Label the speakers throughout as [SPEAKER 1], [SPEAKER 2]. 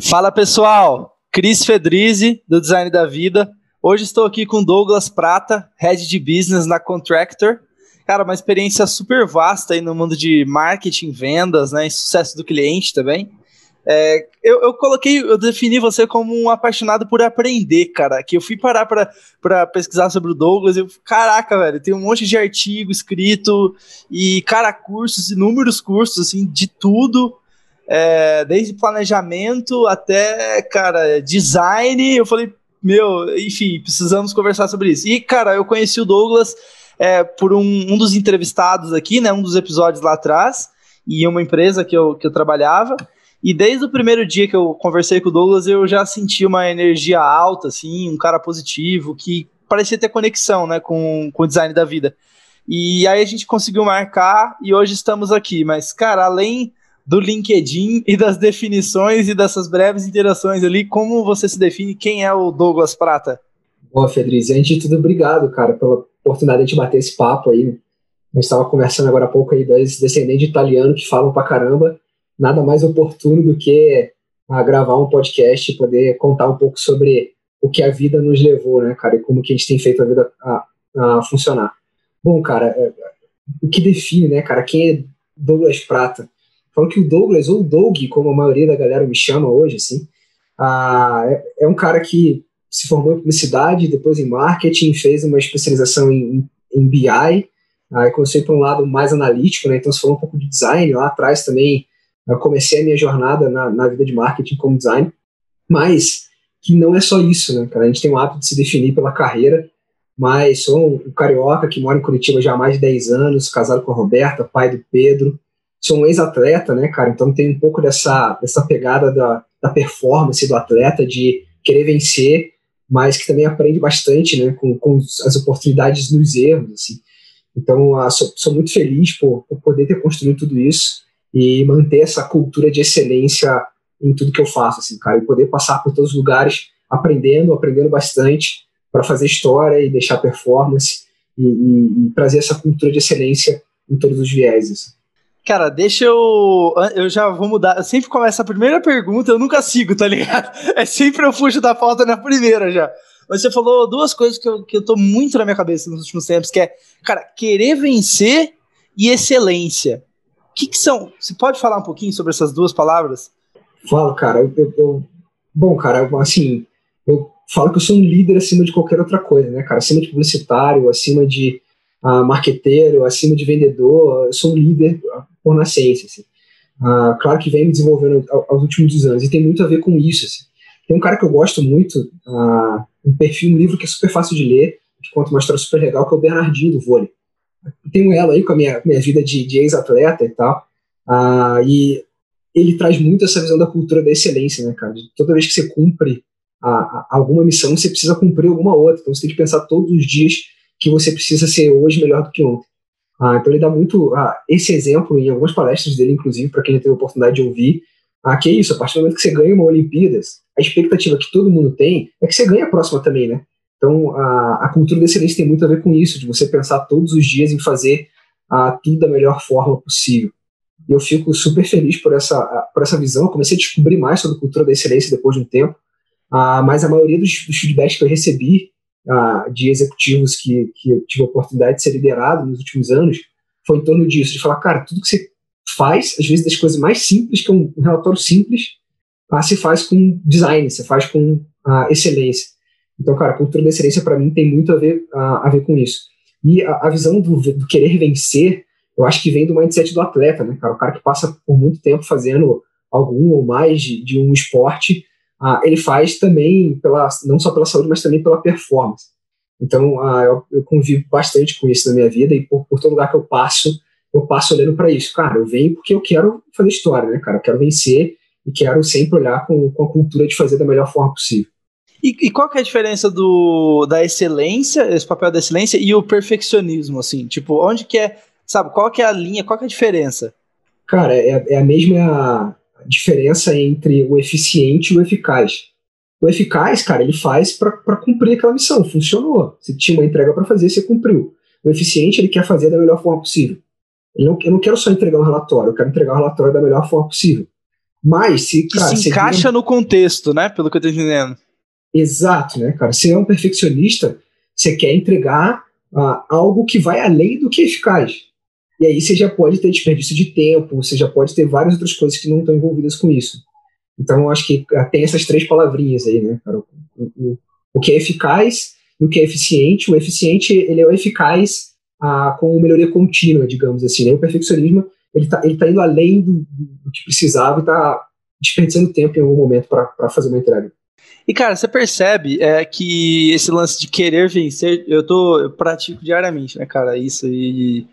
[SPEAKER 1] Fala pessoal, Cris Fedrizzi, do Design da Vida. Hoje estou aqui com Douglas Prata, Head de Business na Contractor. Cara, uma experiência super vasta aí no mundo de marketing, vendas, né, e sucesso do cliente também. É, eu, eu, coloquei, eu defini você como um apaixonado por aprender, cara. Que eu fui parar para pesquisar sobre o Douglas e eu, caraca, velho, tem um monte de artigo escrito e, cara, cursos, inúmeros cursos, assim, de tudo é, desde planejamento até, cara, design. Eu falei, meu, enfim, precisamos conversar sobre isso. E, cara, eu conheci o Douglas é, por um, um dos entrevistados aqui, né, um dos episódios lá atrás, e uma empresa que eu, que eu trabalhava. E desde o primeiro dia que eu conversei com o Douglas, eu já senti uma energia alta, assim, um cara positivo, que parecia ter conexão, né, com, com o design da vida. E aí a gente conseguiu marcar e hoje estamos aqui. Mas, cara, além do LinkedIn e das definições e dessas breves interações ali, como você se define? Quem é o Douglas Prata?
[SPEAKER 2] Boa, Fedriz. Antes de tudo, obrigado, cara, pela oportunidade de bater esse papo aí. A gente estava conversando agora há pouco aí, dois descendentes de italiano que falam pra caramba. Nada mais oportuno do que a ah, gravar um podcast e poder contar um pouco sobre o que a vida nos levou, né, cara, e como que a gente tem feito a vida a, a funcionar. Bom, cara, é, o que define, né, cara, quem é Douglas Prata? Falam que o Douglas, ou Doug, como a maioria da galera me chama hoje, assim, ah, é, é, um cara que se formou em publicidade, depois em marketing, fez uma especialização em, em BI, aí comecei para um lado mais analítico, né? Então, se falou um pouco de design, lá atrás também eu comecei a minha jornada na, na vida de marketing como design, mas que não é só isso, né, cara? A gente tem o hábito de se definir pela carreira, mas sou um carioca que mora em Curitiba já há mais de 10 anos, casado com a Roberta, pai do Pedro, sou um ex-atleta, né, cara? Então tem um pouco dessa, dessa pegada da, da performance do atleta, de querer vencer, mas que também aprende bastante, né, com, com as oportunidades nos erros, assim. Então, ah, sou, sou, muito feliz por, por, poder ter construído tudo isso e manter essa cultura de excelência em tudo que eu faço, assim, cara, e poder passar por todos os lugares aprendendo, aprendendo bastante para fazer história e deixar performance e, e, e trazer essa cultura de excelência em todos os vieses.
[SPEAKER 1] Cara, deixa eu. Eu já vou mudar. Eu sempre começo a primeira pergunta, eu nunca sigo, tá ligado? É sempre eu fujo da pauta na primeira já. Mas você falou duas coisas que eu, que eu tô muito na minha cabeça nos últimos tempos, que é, cara, querer vencer e excelência. O que, que são? Você pode falar um pouquinho sobre essas duas palavras?
[SPEAKER 2] Falo, cara. Eu, eu, bom, cara, assim, eu falo que eu sou um líder acima de qualquer outra coisa, né, cara? Acima de publicitário, acima de uh, marqueteiro, acima de vendedor. Eu sou um líder por nascença. Assim. Ah, claro que vem me desenvolvendo aos últimos anos e tem muito a ver com isso. Assim. Tem um cara que eu gosto muito, ah, um perfil, um livro que é super fácil de ler, que conta uma história super legal, que é o Bernardinho do vôlei. Tenho ela aí com a minha, minha vida de, de ex-atleta e tal, ah, e ele traz muito essa visão da cultura da excelência, né, cara? Toda vez que você cumpre a, a, alguma missão, você precisa cumprir alguma outra. Então você tem que pensar todos os dias que você precisa ser hoje melhor do que ontem. Ah, então ele dá muito ah, esse exemplo em algumas palestras dele, inclusive, para quem já teve a oportunidade de ouvir, ah, que é isso, a partir do momento que você ganha uma Olimpíadas, a expectativa que todo mundo tem é que você ganhe a próxima também, né? Então a, a cultura da excelência tem muito a ver com isso, de você pensar todos os dias em fazer ah, tudo da melhor forma possível. E eu fico super feliz por essa, por essa visão. Eu comecei a descobrir mais sobre a cultura da excelência depois de um tempo, ah, mas a maioria dos, dos feedbacks que eu recebi de executivos que, que eu tive a oportunidade de ser liderado nos últimos anos foi em torno disso, de falar, cara, tudo que você faz, às vezes das coisas mais simples, que é um, relatório simples, se faz com design, se faz com uh, excelência. Então, cara, a cultura da excelência para mim tem muito a ver, a ver com isso. E a, a visão do, do, querer vencer, eu acho que vem do mindset do atleta, né, cara? O cara que passa por muito tempo fazendo algum ou mais de, de um esporte, ah, ele faz também pela, não só pela saúde, mas também pela performance. Então, ah, eu, eu, convivo bastante com isso na minha vida e por, por todo lugar que eu passo, eu passo olhando para isso. Cara, eu venho porque eu quero fazer história, né, cara? Eu quero vencer e quero sempre olhar com, com a cultura de fazer da melhor forma possível.
[SPEAKER 1] E, e, qual que é a diferença do, da excelência, esse papel da excelência e o perfeccionismo, assim? Tipo, onde que é, sabe, qual que é a linha, qual que é a diferença?
[SPEAKER 2] Cara, é, é a mesma diferença entre o eficiente e o eficaz. O eficaz, cara, ele faz para cumprir aquela missão, funcionou. Você tinha uma entrega para fazer, você cumpriu. O eficiente, ele quer fazer da melhor forma possível. Não, eu não quero só entregar um relatório, eu quero entregar o um relatório da melhor forma possível. Mas se,
[SPEAKER 1] que cara, se encaixa no contexto, né? Pelo que eu tô entendendo.
[SPEAKER 2] Exato, né, cara? Se é um perfeccionista, você quer entregar uh, algo que vai além do que é eficaz. E aí você já pode ter desperdício de tempo, você já pode ter várias outras coisas que não estão envolvidas com isso. Então, eu acho que uh, tem essas três palavrinhas aí, né, cara? O, o, o que é eficaz e o que é eficiente. O eficiente, ele é o eficaz uh, com melhoria contínua, digamos assim. Né? O perfeccionismo, ele está ele tá indo além do, do que precisava e está desperdiçando tempo em algum momento para fazer uma entrega.
[SPEAKER 1] E, cara, você percebe é, que esse lance de querer vencer, eu tô, eu pratico diariamente, né, cara, isso, e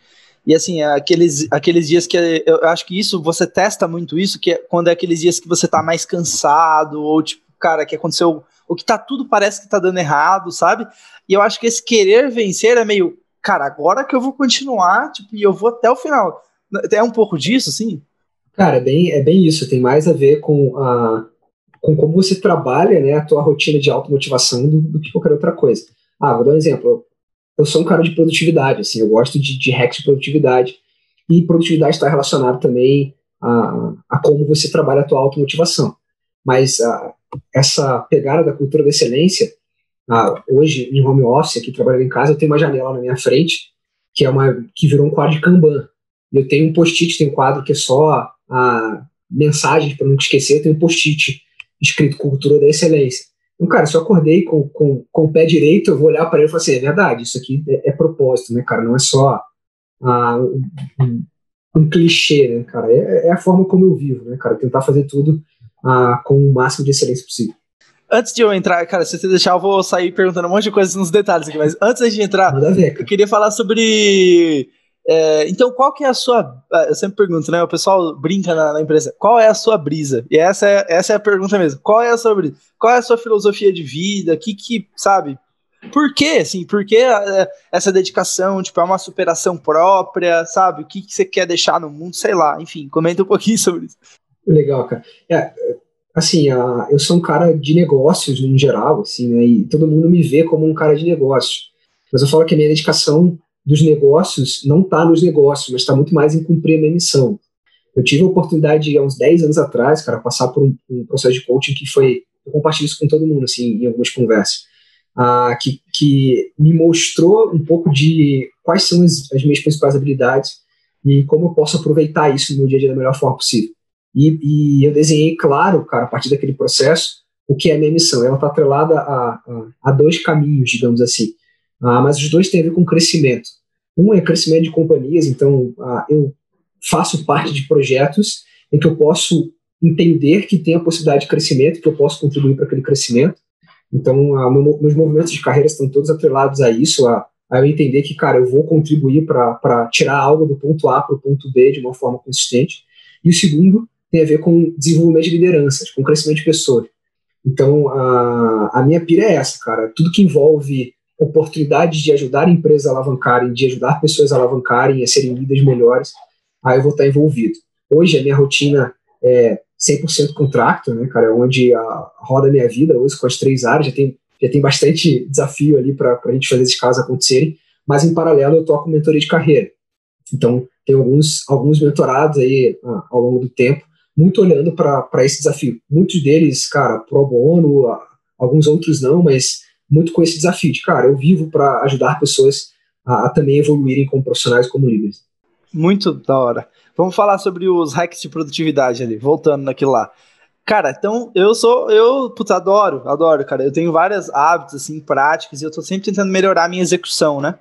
[SPEAKER 1] assim, é aqueles, aqueles dias que, eu acho que isso, você testa muito isso, que é quando é aqueles dias que você tá mais cansado, ou tipo, cara, que aconteceu, o que tá tudo parece que tá dando errado, sabe? E eu acho que esse querer vencer é meio, cara, agora que eu vou continuar, tipo, e eu vou até o final. É um pouco disso, sim?
[SPEAKER 2] Cara, é bem, é bem isso, tem mais a ver com a com como você trabalha né, a tua rotina de automotivação do, do que qualquer outra coisa. Ah, vou dar um exemplo. Eu sou um cara de produtividade, assim, eu gosto de, de hacks de produtividade. E produtividade está relacionado também a, a como você trabalha a tua automotivação. Mas a, essa pegada da cultura da excelência, a, hoje em home office, aqui trabalhando em casa, eu tenho uma janela na minha frente que é uma que virou um quadro de Kanban. Eu tenho um post-it, tem um quadro que é só a mensagens para não esquecer, eu tenho um post-it escrito Cultura da Excelência. Então, cara, se eu acordei com, com, com o pé direito, eu vou olhar para ele e falar assim, é verdade, isso aqui é, é propósito, né, cara? Não é só ah, um, um, um, clichê, né, cara? É, é, a forma como eu vivo, né, cara? Tentar fazer tudo ah, com o máximo de excelência possível.
[SPEAKER 1] Antes de eu entrar, cara, se você deixar, eu vou sair perguntando um monte de coisas nos detalhes aqui, mas antes de entrar, ver, eu queria falar sobre é, então, qual que é a sua. Ah, eu sempre pergunto, né? O pessoal brinca na, na, empresa. Qual é a sua brisa? E essa é, essa é a pergunta mesmo. Qual é a sua brisa? Qual é a sua filosofia de vida? Que que, sabe? Por quê, assim? Por que é, essa dedicação? Tipo, é uma superação própria, sabe? O que, que você quer deixar no mundo? Sei lá. Enfim, comenta um pouquinho sobre isso.
[SPEAKER 2] Legal, cara. É, assim, a, eu sou um cara de negócios em geral, assim, né? E todo mundo me vê como um cara de negócios. Mas eu falo que a minha dedicação dos negócios não está nos negócios, mas está muito mais em cumprir a minha missão. Eu tive a oportunidade, há uns 10 anos atrás, cara, passar por um, um processo de coaching que foi. Eu compartilho isso com todo mundo, assim, em algumas conversas. Ah, que, que me mostrou um pouco de quais são as, as minhas principais habilidades e como eu posso aproveitar isso no meu dia a dia da melhor forma possível. E, e eu desenhei, claro, cara, a partir daquele processo, o que é a minha missão. Ela está atrelada a, a, a, dois caminhos, digamos assim. Ah, mas os dois têm a ver com crescimento. Um é crescimento de companhias, então ah, eu faço parte de projetos em que eu posso entender que tem a possibilidade de crescimento, que eu posso contribuir para aquele crescimento. Então, ah, meu, meus movimentos de carreira estão todos atrelados a isso, a, a eu entender que, cara, eu vou contribuir para tirar algo do ponto A para o ponto B de uma forma consistente. E o segundo tem a ver com desenvolvimento de lideranças, com crescimento de pessoas. Então, a, a minha pira é essa, cara. Tudo que envolve oportunidades de ajudar empresas a alavancarem, de ajudar pessoas a alavancarem, a serem líderes melhores, aí eu vou estar envolvido. Hoje a minha rotina é 100% contractor, né, cara, é onde a, roda a minha vida, hoje com as três áreas, já tem, já tem bastante desafio ali para a gente fazer esses casos acontecerem, mas em paralelo eu toco mentoria de carreira. Então, tem alguns, alguns mentorados aí ah, ao longo do tempo, muito olhando para esse desafio. Muitos deles, cara, pro bono, alguns outros não, mas muito com esse desafio de, cara, eu vivo para ajudar pessoas a, a, também evoluírem como profissionais, como líderes.
[SPEAKER 1] Muito da hora. Vamos falar sobre os hacks de produtividade ali, voltando naquilo lá. Cara, então eu sou, eu, puta, adoro, adoro, cara. Eu tenho vários hábitos, assim, práticos e eu tô sempre tentando melhorar a minha execução, né?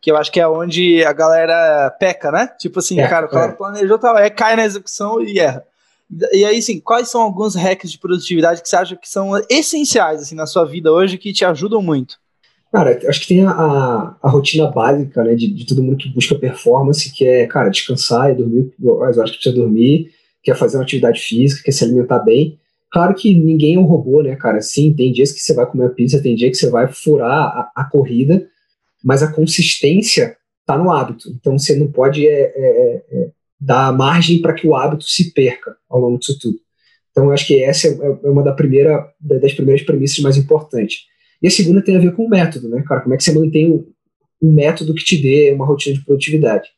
[SPEAKER 1] Que eu acho que é onde a galera peca, né? Tipo assim, é, cara, o cara é. planejou, tal, é, cai na execução e erra. E aí, assim, quais são alguns hacks de produtividade que você acha que são essenciais assim, na sua vida hoje que te ajudam muito?
[SPEAKER 2] Cara, acho que tem a, a, a rotina básica né, de, de, todo mundo que busca performance, que é, cara, descansar e dormir as horas que precisa dormir, quer fazer uma atividade física, quer se alimentar bem. Claro que ninguém é um robô, né, cara? Sim, tem dias que você vai comer a pizza, tem dia que você vai furar a, a corrida, mas a consistência tá no hábito. Então você não pode é, é, é, dar margem para que o hábito se perca ao longo disso tudo. Então, eu acho que essa é, é uma da primeira, das primeiras premissas mais importantes. E a segunda tem a ver com o método, né, cara? Como é que você mantém um, método que te dê uma rotina de produtividade?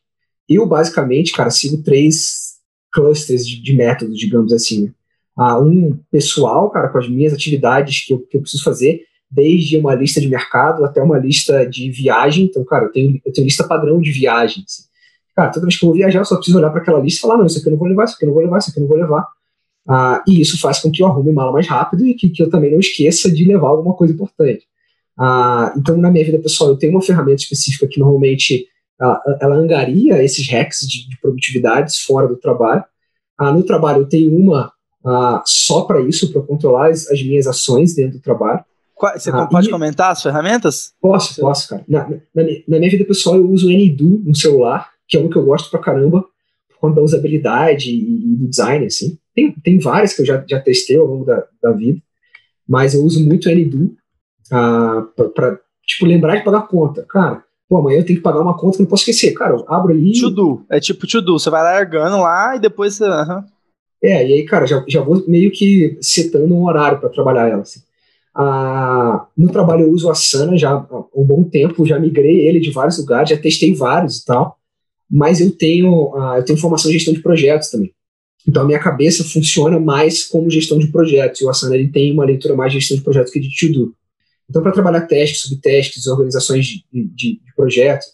[SPEAKER 2] Eu, basicamente, cara, sigo três clusters de, de métodos, digamos assim. Né? Uh, um pessoal, cara, com as minhas atividades que eu, que eu preciso fazer, desde uma lista de mercado até uma lista de viagem. Então, cara, eu tenho, eu tenho lista padrão de viagens. Assim. Cara, toda vez que eu vou viajar, eu só preciso olhar para aquela lista e falar: não, isso aqui eu não vou levar, isso aqui eu não vou levar, isso aqui eu não vou levar. Ah, e isso faz com que eu arrume mala mais rápido e que, que eu também não esqueça de levar alguma coisa importante. Ah, então, na minha vida pessoal, eu tenho uma ferramenta específica que normalmente ah, ela angaria esses hacks de, de produtividades fora do trabalho. Ah, no trabalho, eu tenho uma ah, só para isso, para controlar as, as, minhas ações dentro do trabalho.
[SPEAKER 1] Você ah, pode e... comentar as ferramentas?
[SPEAKER 2] Posso, posso, cara. Na, na, na, minha vida pessoal, eu uso o no celular, que é um que eu gosto pra caramba, por conta da usabilidade e, e do design, assim. Tem, tem várias que eu já, já testei ao longo da, da vida, mas eu uso muito o NDO ah, para tipo, lembrar de pagar conta. Cara, pô, amanhã eu tenho que pagar uma conta que não posso esquecer. Cara, eu abro ali.
[SPEAKER 1] To-do. É tipo to-do. Você vai largando lá e depois você. Uhum.
[SPEAKER 2] É, e aí, cara, já, já vou meio que setando um horário para trabalhar ela. Assim. Ah, no trabalho eu uso a Sana já há um bom tempo, já migrei ele de vários lugares, já testei vários e tal, mas eu tenho, ah, eu tenho formação em gestão de projetos também. Então a minha cabeça funciona mais como gestão de projetos, e o Asana ele tem uma leitura mais de gestão de projetos que de to-do. Então, para trabalhar testes, subtestes, organizações de, de, de projetos,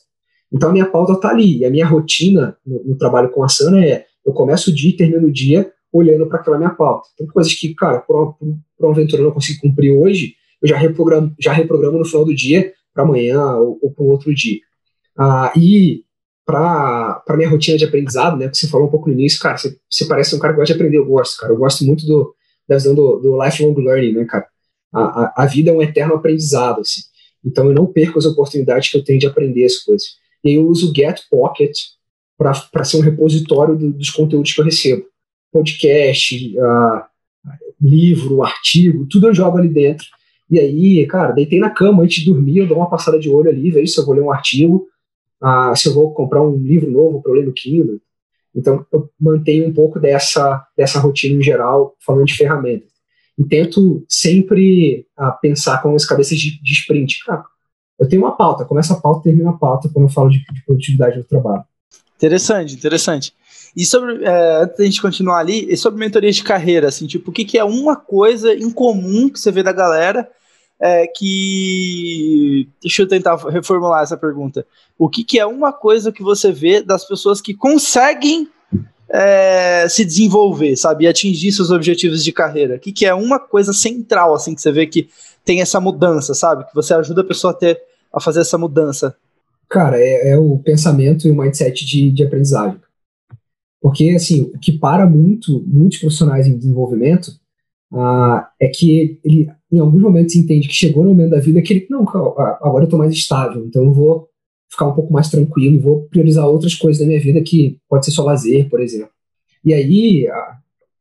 [SPEAKER 2] então a minha pauta está ali. E a minha rotina no, no, trabalho com a Asana é: eu começo o dia e termino o dia olhando para aquela minha pauta. Então, coisas que, cara, por, uma aventura eu não consigo cumprir hoje, eu já reprogramo, já reprogramo no final do dia para amanhã ou, ou para um outro dia. Ah, e para minha rotina de aprendizado, né, que você falou um pouco no início, cara, você, você, parece um cara que gosta de aprender, eu gosto, cara, eu gosto muito do, da visão do, do lifelong learning, né, cara, a, a, a, vida é um eterno aprendizado, assim, então eu não perco as oportunidades que eu tenho de aprender as coisas. E aí eu uso o Get Pocket para ser um repositório do, dos conteúdos que eu recebo, podcast, uh, livro, artigo, tudo eu jogo ali dentro, e aí, cara, deitei na cama antes de dormir, eu dou uma passada de olho ali, vejo se eu vou ler um artigo, ah, se eu vou comprar um livro novo para ler no Kindle. Então, eu mantenho um pouco dessa, dessa rotina em geral, falando de ferramentas. E tento sempre ah, pensar com as cabeças de, de sprint. Ah, eu tenho uma pauta, começa a pauta, termina a pauta quando eu falo de, de produtividade do trabalho.
[SPEAKER 1] Interessante, interessante. E sobre, é, antes da gente continuar ali, e sobre mentoria de carreira, assim, tipo, o que, que é uma coisa em comum que você vê da galera é, que. Deixa eu tentar reformular essa pergunta. O que, que é uma coisa que você vê das pessoas que conseguem é, se desenvolver, sabe? E atingir seus objetivos de carreira? O que, que é uma coisa central, assim, que você vê que tem essa mudança, sabe? Que você ajuda a pessoa a, ter, a fazer essa mudança?
[SPEAKER 2] Cara, é, é o pensamento e o mindset de, de aprendizagem. Porque, assim, o que para muito, muitos profissionais em desenvolvimento ah, é que ele, em alguns momentos, entende que chegou no momento da vida que ele, não, agora eu estou mais estável, então eu vou ficar um pouco mais tranquilo, vou priorizar outras coisas da minha vida que pode ser só lazer, por exemplo. E aí, a,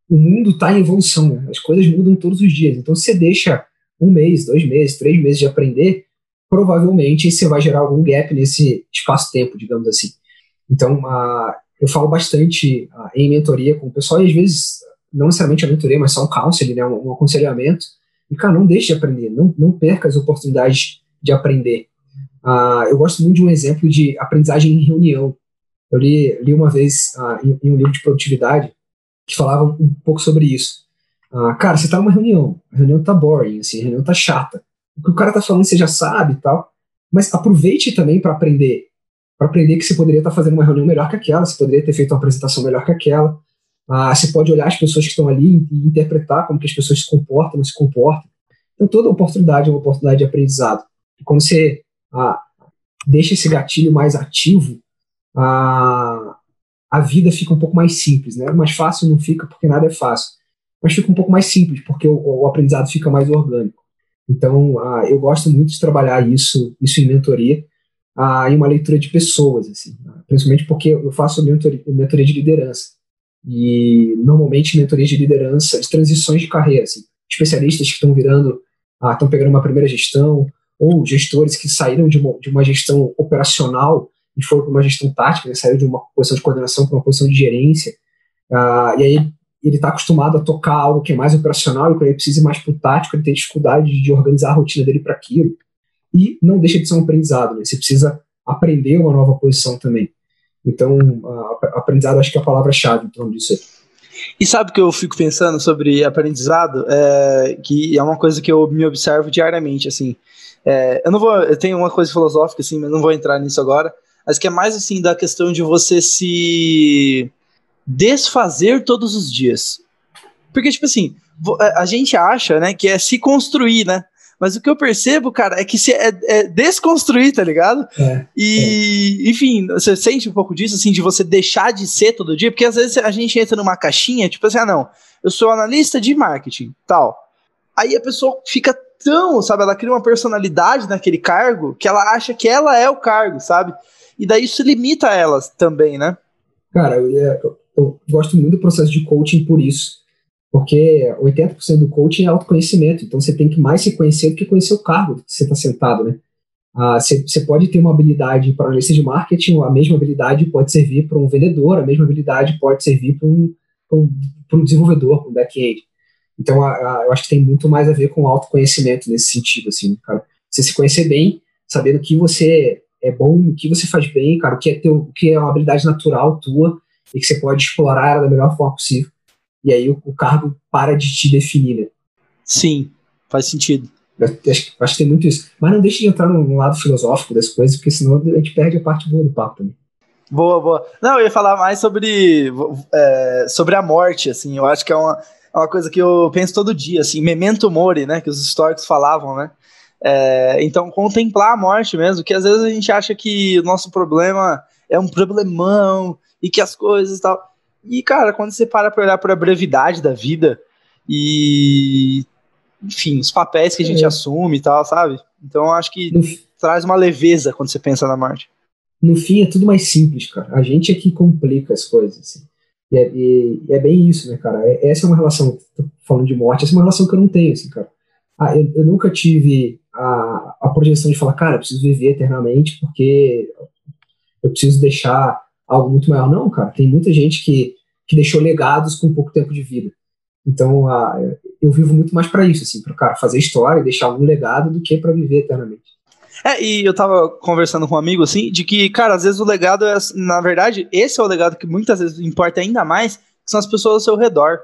[SPEAKER 2] o mundo está em evolução, né? as coisas mudam todos os dias. Então, você deixa um mês, dois meses, três meses de aprender, provavelmente você vai gerar algum gap nesse espaço-tempo, digamos assim. Então, a, eu falo bastante a, em mentoria com o pessoal e às vezes não necessariamente a mentoria, mas só um counseling, né, um, um aconselhamento. E, cara, não deixe de aprender, não, não perca as oportunidades de aprender. Uh, eu gosto muito de um exemplo de aprendizagem em reunião. Eu li, li uma vez uh, em, em, um livro de produtividade que falava um pouco sobre isso. Uh, cara, você está numa reunião, a reunião tá boring, assim, a reunião tá chata. O que o cara tá falando você já sabe e tal, mas aproveite também para aprender. Para aprender que você poderia estar tá fazendo uma reunião melhor que aquela, você poderia ter feito uma apresentação melhor que aquela, ah, você pode olhar as pessoas que estão ali e interpretar como que as pessoas se comportam, não se comportam. Então, toda oportunidade é uma oportunidade de aprendizado. E quando você ah, deixa esse gatilho mais ativo, ah, a vida fica um pouco mais simples. Né? Mais fácil não fica porque nada é fácil, mas fica um pouco mais simples porque o, o aprendizado fica mais orgânico. Então, ah, eu gosto muito de trabalhar isso, isso em mentoria, ah, em uma leitura de pessoas, assim, principalmente porque eu faço mentoria, mentoria de liderança e normalmente mentorias de liderança, de transições de carreira, assim, especialistas que estão virando, ah, estão pegando uma primeira gestão, ou gestores que saíram de uma, de uma gestão operacional e foram para uma gestão tática, né, saíram de uma posição de coordenação para uma posição de gerência, ah, e aí ele está acostumado a tocar algo que é mais operacional e quando ele precisa ir mais para o tático, ele tem dificuldade de organizar a rotina dele para aquilo. E não deixa de ser um aprendizado, né? você precisa aprender uma nova posição também. Então, aprendizado acho que é a palavra-chave em torno disso aí.
[SPEAKER 1] E sabe o que eu fico pensando sobre aprendizado? É, que é uma coisa que eu me observo diariamente, assim. É, eu não vou, eu tenho uma coisa filosófica, assim, mas não vou entrar nisso agora. Mas que é mais assim da questão de você se desfazer todos os dias. Porque, tipo assim, a gente acha, né, que é se construir, né? Mas o que eu percebo, cara, é que se é, é desconstruir, tá ligado? É, e, é. enfim, você sente um pouco disso, assim, de você deixar de ser todo dia, porque às vezes a gente entra numa caixinha, tipo assim, ah, não, eu sou analista de marketing, tal. Aí a pessoa fica tão, sabe, ela cria uma personalidade naquele cargo que ela acha que ela é o cargo, sabe? E daí isso limita elas também, né?
[SPEAKER 2] Cara, eu, eu, eu gosto muito do processo de coaching por isso porque 80% do coaching é autoconhecimento, então você tem que mais se conhecer do que conhecer o cargo que você está sentado, né? Ah, você, você pode ter uma habilidade para analista de marketing, a mesma habilidade pode servir para um vendedor, a mesma habilidade pode servir para um, um, um desenvolvedor, para um back-end. Então, a, a, eu acho que tem muito mais a ver com autoconhecimento nesse sentido, assim, cara. Você se conhecer bem, sabendo o que você é bom, o que você faz bem, cara, o que é, teu, o que é uma habilidade natural tua e que você pode explorar da melhor forma possível e aí o, o cargo para de te definir, né?
[SPEAKER 1] Sim, faz sentido.
[SPEAKER 2] Eu acho, acho, que tem muito isso. Mas não deixe de entrar no, no, lado filosófico das coisas, porque senão a gente perde a parte boa do papo também.
[SPEAKER 1] Boa, boa. Não, eu ia falar mais sobre, é, sobre a morte, assim. Eu acho que é uma, é uma coisa que eu penso todo dia, assim, memento mori, né? Que os históricos falavam, né? É, então, contemplar a morte mesmo, que às vezes a gente acha que o nosso problema é um problemão e que as coisas e tal. E, cara, quando você para pra olhar pra brevidade da vida e. Enfim, os papéis que a gente é. assume e tal, sabe? Então acho que no traz uma leveza quando você pensa na morte.
[SPEAKER 2] No fim é tudo mais simples, cara. A gente é que complica as coisas, assim. E é, e, e é bem isso, né, cara? É, essa é uma relação, falando de morte, essa é uma relação que eu não tenho, assim, cara. Ah, eu, eu, nunca tive a, a projeção de falar, cara, eu preciso viver eternamente porque eu preciso deixar algo muito maior. Não, cara, tem muita gente que, que deixou legados com pouco tempo de vida. Então, eu vivo muito mais para isso, assim, para cara fazer história e deixar algum legado do que para viver eternamente.
[SPEAKER 1] É, e eu tava conversando com um amigo, assim, de que, cara, às vezes o legado é, na verdade, esse é o legado que muitas vezes importa ainda mais, que são as pessoas ao seu redor,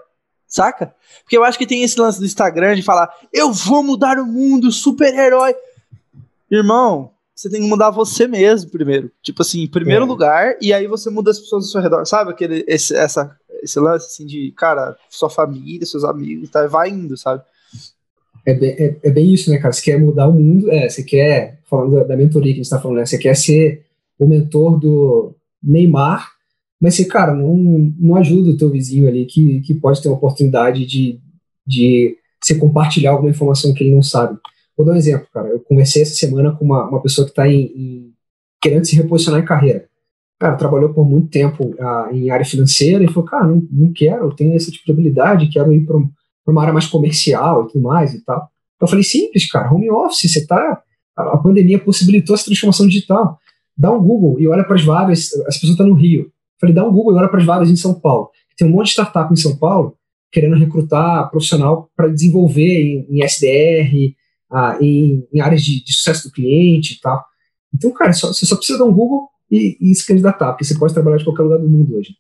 [SPEAKER 1] saca? Porque eu acho que tem esse lance do Instagram de falar, eu vou mudar o mundo, super-herói. Irmão, você tem que mudar você mesmo primeiro. Tipo assim, em primeiro é. lugar, e aí você muda as pessoas ao seu redor. Sabe aquele, esse, essa, esse lance assim de, cara, sua família, seus amigos, tá, vai indo, sabe?
[SPEAKER 2] É bem, é, é bem isso, né, cara? Você quer mudar o mundo, é, você quer, falando da, da mentoria que a gente tá falando, né? Você quer ser o mentor do Neymar, mas você, cara, não, não ajuda o teu vizinho ali que, que pode ter uma oportunidade de, de você compartilhar alguma informação que ele não sabe. Vou dar um exemplo, cara. Eu conversei essa semana com uma, uma pessoa que está querendo se reposicionar em carreira. Cara, trabalhou por muito tempo uh, em área financeira e falou, cara, não, não quero, eu tenho esse tipo de habilidade, quero ir para uma área mais comercial e tudo mais e tal. Eu falei, simples, cara, home office, você tá. A, a pandemia possibilitou essa transformação digital. Dá um Google e olha para as vagas, as pessoas estão no Rio. Eu falei, dá um Google e olha para as vagas em São Paulo. Tem um monte de startup em São Paulo querendo recrutar profissional para desenvolver em, em SDR, ah, em, em, áreas de, de, sucesso do cliente e tal. Então, cara, só, você só precisa dar um Google e, e se candidatar, porque você pode trabalhar de qualquer lugar do mundo hoje.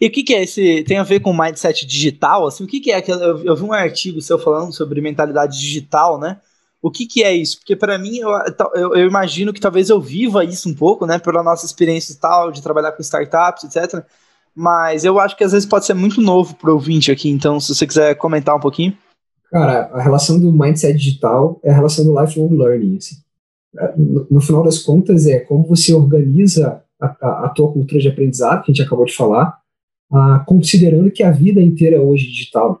[SPEAKER 1] E o que, que, é esse? Tem a ver com mindset digital? Assim, o que, que é? Eu, eu vi um artigo seu falando sobre mentalidade digital, né? O que, que é isso? Porque para mim, eu, eu, eu, imagino que talvez eu viva isso um pouco, né? Pela nossa experiência e tal, de trabalhar com startups, etc. Mas eu acho que às vezes pode ser muito novo para o ouvinte aqui. Então, se você quiser comentar um pouquinho.
[SPEAKER 2] Cara, a relação do mindset digital é a relação do lifelong learning. Assim. É, no, no, final das contas, é como você organiza a, a, a, tua cultura de aprendizado, que a gente acabou de falar, ah, considerando que a vida inteira é hoje digital.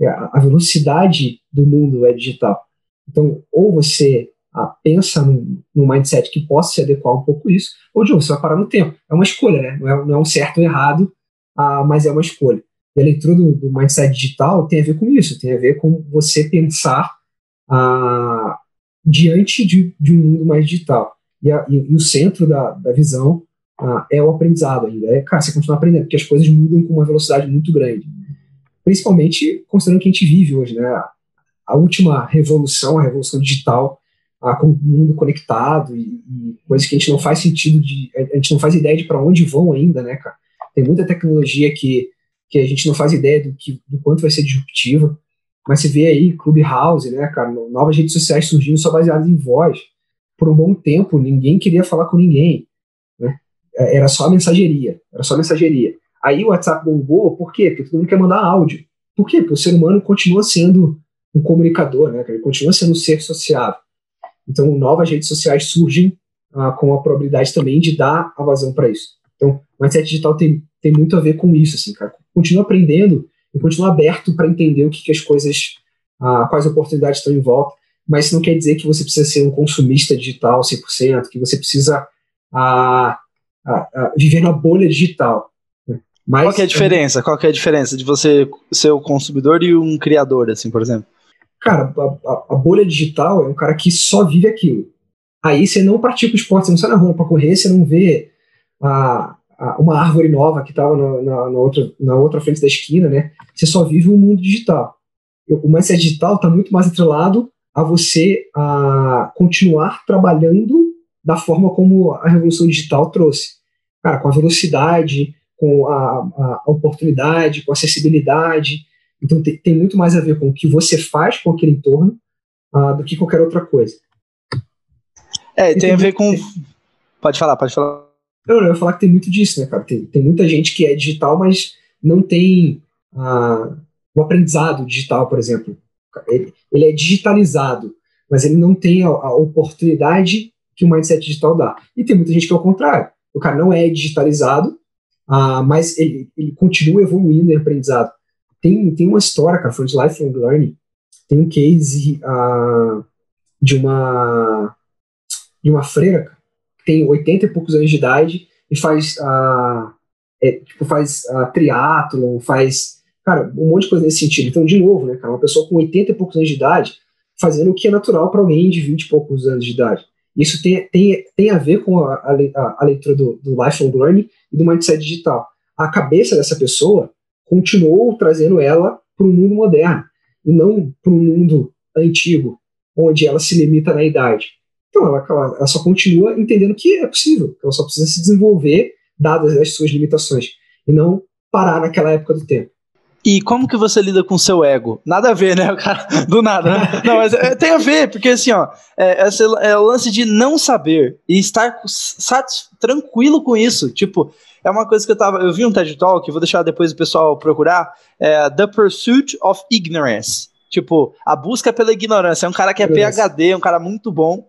[SPEAKER 2] É, a velocidade do mundo é digital. Então, ou você ah, pensa num, num, mindset que possa se adequar um pouco a isso, ou de você vai parar no tempo. É uma escolha, né? Não é, não é um certo ou errado, ah, mas é uma escolha. E a leitura do, do, mindset digital tem a ver com isso, tem a ver com você pensar ah, diante de, de, um mundo mais digital. E, a, e, e o centro da, da visão ah, é o aprendizado ainda. É, cara, você continua aprendendo, porque as coisas mudam com uma velocidade muito grande. Principalmente considerando que a gente vive hoje, né? A última revolução, a revolução digital, ah, com o mundo conectado e, e coisas que a gente não faz sentido de. A gente não faz ideia de para onde vão ainda, né, cara? Tem muita tecnologia que que a gente não faz ideia do, que, do quanto vai ser disruptiva. Mas você vê aí Clubhouse, né, cara, novas redes sociais surgindo só baseadas em voz. Por um bom tempo, ninguém queria falar com ninguém. Né? É, era só mensageria, era só mensageria. Aí o WhatsApp bombou, por quê? Porque todo mundo quer mandar áudio. Por quê? Porque o ser humano continua sendo um comunicador, né? Ele continua sendo um ser sociável. Então, novas redes sociais surgem ah, com a probabilidade também de dar a vazão para isso. Então, o mindset digital tem, tem muito a ver com isso, assim, cara. Continua aprendendo e continua aberto para entender o que, que as coisas, ah, quais oportunidades estão em volta, mas isso não quer dizer que você precisa ser um consumista digital 100%, que você precisa ah, ah, ah, viver na bolha digital.
[SPEAKER 1] Né? Mas, Qual é a diferença? Qual é a diferença de você ser o consumidor e um criador, assim, por exemplo?
[SPEAKER 2] Cara, a, a, bolha digital é um cara que só vive aquilo. Aí você não pratica o esporte, você não sai na rua para correr, você não vê a, a, uma árvore nova que estava na, na, na, outra, na outra frente da esquina, né? Você só vive o um mundo digital. O mindset digital está muito mais atrelado a você a continuar trabalhando da forma como a revolução digital trouxe. Cara, com a velocidade, com a, a oportunidade, com a acessibilidade. Então tem, tem, muito mais a ver com o que você faz com aquele entorno uh, do que qualquer outra coisa.
[SPEAKER 1] É, tem, tem a ver com. Pode falar, pode falar.
[SPEAKER 2] Eu, eu ia falar que tem muito disso, né, cara? Tem, tem muita gente que é digital, mas não tem uh, o aprendizado digital, por exemplo. Ele, ele, é digitalizado, mas ele não tem a, a, oportunidade que o mindset digital dá. E tem muita gente que é o contrário. O cara não é digitalizado, uh, mas ele, ele continua evoluindo em aprendizado. Tem, tem uma história, cara, foi de lifelong learning. Tem um case uh, de uma de uma freira tem 80 e poucos anos de idade e faz uh, é, tipo, faz uh, triatlon, faz cara, um monte de coisa nesse sentido. Então, de novo, né, cara, uma pessoa com 80 e poucos anos de idade fazendo o que é natural para alguém de 20 e poucos anos de idade. Isso tem, tem, tem a ver com a, a, a leitura do, do lifelong learning e do mindset digital. A cabeça dessa pessoa continuou trazendo ela para o mundo moderno e não para um mundo antigo, onde ela se limita na idade. Então, ela, ela, ela, só continua entendendo que é possível, ela só precisa se desenvolver dadas as suas limitações e não parar naquela época do tempo.
[SPEAKER 1] E como que você lida com o seu ego? Nada a ver, né? Cara, do nada, né? Não, mas é, tem a ver, porque assim, ó, é, é, o lance de não saber e estar tranquilo com isso. Tipo, é uma coisa que eu tava. Eu vi um TED Talk, vou deixar depois o pessoal procurar. É The Pursuit of Ignorance. Tipo, a busca pela ignorância. É um cara que é PhD, um cara muito bom.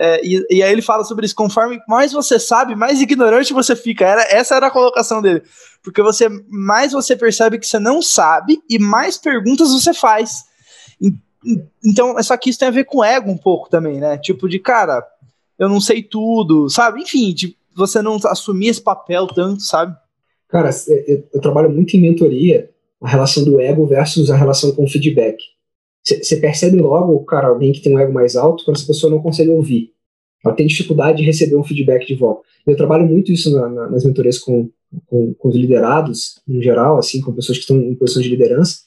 [SPEAKER 1] É, e, e, aí ele fala sobre isso. Conforme mais você sabe, mais ignorante você fica. Era, essa era a colocação dele. Porque você mais você percebe que você não sabe e mais perguntas você faz. Então, só que isso tem a ver com ego um pouco também, né? Tipo de, cara, eu não sei tudo, sabe? Enfim, de você não assumir esse papel tanto, sabe?
[SPEAKER 2] Cara, eu, eu trabalho muito em mentoria a relação do ego versus a relação com o feedback. Você percebe logo, cara, alguém que tem um ego mais alto, quando essa pessoa não consegue ouvir. Ela tem dificuldade de receber um feedback de volta. Eu trabalho muito isso na, na, nas mentorias com, com, com, os liderados, em geral, assim, com pessoas que estão em posição de liderança,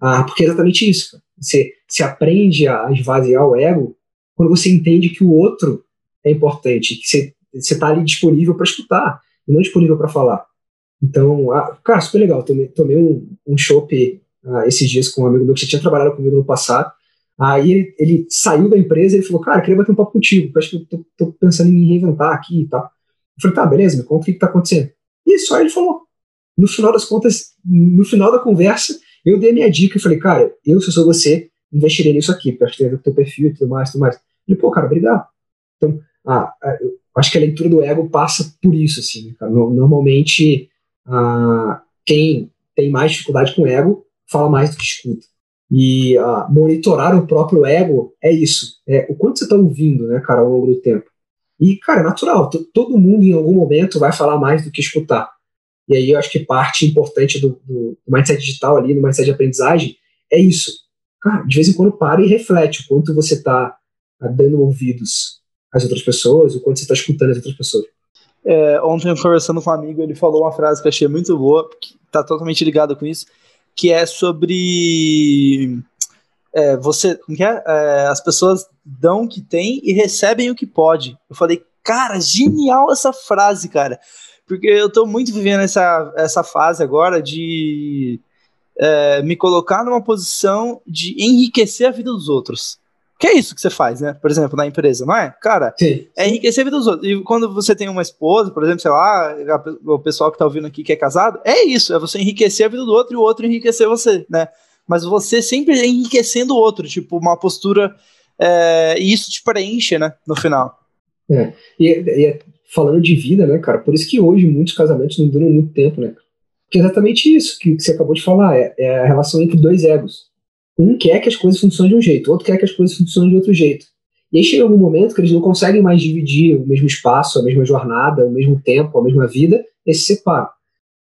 [SPEAKER 2] ah, porque é exatamente isso. Você se aprende a esvaziar o ego quando você entende que o outro é importante, que você está ali disponível para escutar, e não disponível para falar. Então, ah, cara, super legal. Tomei, tomei um, um chopp uh, esses dias com um amigo meu que já tinha trabalhado comigo no passado. Aí ele, ele saiu da empresa e falou, cara, queria bater um papo contigo, acho que eu tô, tô, pensando em me reinventar aqui e tal. Eu falei, tá, beleza, me conta o que, que tá acontecendo. E só ele falou. No final das contas, no final da conversa, eu dei a minha dica e falei, cara, eu, se eu sou você, investirei nisso aqui, porque acho que tem a ver com o teu perfil e tudo mais, tudo mais. Ele, pô, cara, obrigado. Então, ah, ah eu acho que a leitura do ego passa por isso, assim, cara. Normalmente, ah, quem tem mais dificuldade com o ego fala mais do que escuta. E uh, monitorar o próprio ego é isso. É o quanto você está ouvindo, né, cara, ao longo do tempo. E, cara, é natural. Todo mundo, em algum momento, vai falar mais do que escutar. E aí eu acho que parte importante do, do, do mindset digital ali, no mindset de aprendizagem, é isso. Cara, de vez em quando para e reflete o quanto você está uh, dando ouvidos às outras pessoas, o quanto você está escutando as outras pessoas.
[SPEAKER 1] É, ontem, conversando com um amigo, ele falou uma frase que eu achei muito boa, que está totalmente ligada com isso, que é sobre é, você, é? é? as pessoas dão o que tem e recebem o que pode. Eu falei, cara, genial essa frase, cara. porque eu tô muito vivendo essa, essa fase agora de é, me colocar numa posição de enriquecer a vida dos outros. Que é isso que você faz, né? Por exemplo, na empresa, não é? Cara, sim, é enriquecer a vida dos outros. E quando você tem uma esposa, por exemplo, sei lá, o pessoal que tá ouvindo aqui que é casado, é isso, é você enriquecer a vida do outro e o outro enriquecer você, né? Mas você sempre enriquecendo o outro, tipo, uma postura. É, e isso te preenche, né? No final.
[SPEAKER 2] É. E, e, falando de vida, né, cara? Por isso que hoje muitos casamentos não duram muito tempo, né? Porque é exatamente isso que, que você acabou de falar, é, é a relação entre dois egos. Um quer que as coisas funcionem de um jeito, outro quer que as coisas funcionem de outro jeito. E aí chega algum momento que eles não conseguem mais dividir o mesmo espaço, a mesma jornada, o mesmo tempo, a mesma vida, e se separam.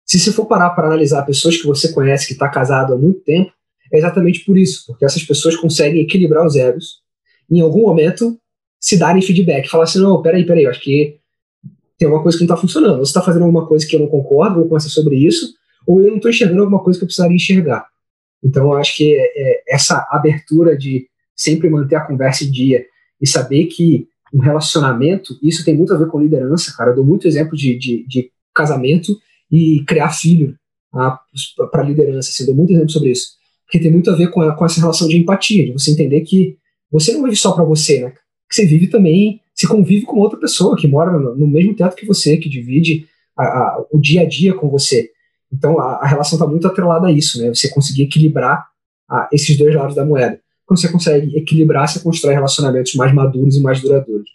[SPEAKER 2] Se você for parar para analisar pessoas que você conhece que está casado há muito tempo, é exatamente por isso, porque essas pessoas conseguem equilibrar os egos, em algum momento se darem feedback, falar assim, não, peraí, peraí, acho que tem uma coisa que não está funcionando, você está fazendo alguma coisa que eu não concordo, vou conversar sobre isso, ou eu não estou enxergando alguma coisa que eu precisaria enxergar. Então, eu acho que é, é, essa abertura de sempre manter a conversa em dia e saber que um relacionamento, isso tem muito a ver com liderança, cara. Eu dou muito exemplo de, de, de casamento e criar filho ah, para liderança, assim, dou muito exemplo sobre isso. Porque tem muito a ver com, a, com essa relação de empatia, de você entender que você não vive só para você, né? Que você vive também, se convive com outra pessoa que mora no, no mesmo teto que você, que divide a, a, o dia a dia com você. Então a, a relação está muito atrelada a isso, né? Você conseguir equilibrar a, esses dois lados da moeda. Quando você consegue equilibrar, você constrói relacionamentos mais maduros e mais duradouros.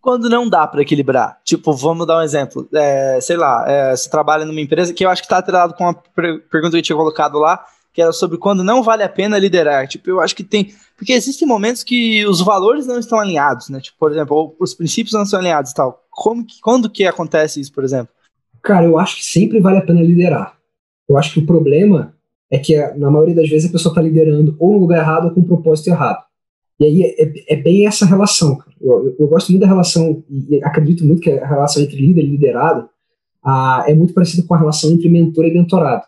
[SPEAKER 1] Quando não dá para equilibrar, tipo, vamos dar um exemplo. É, sei lá, é, você trabalha numa empresa que eu acho que está atrelado com a pergunta que eu tinha colocado lá, que era sobre quando não vale a pena liderar. Tipo, eu acho que tem. Porque existem momentos que os valores não estão alinhados, né? Tipo, por exemplo, os princípios não estão alinhados e tal. Como que, quando que acontece isso, por exemplo?
[SPEAKER 2] Cara, eu acho que sempre vale a pena liderar. Eu acho que o problema é que, na maioria das vezes, a pessoa está liderando ou no lugar errado ou com um propósito errado. E aí é, é, é bem essa relação. Eu, eu, eu, gosto muito da relação, e acredito muito que a relação entre líder e liderado é muito parecida com a relação entre mentor e mentorado.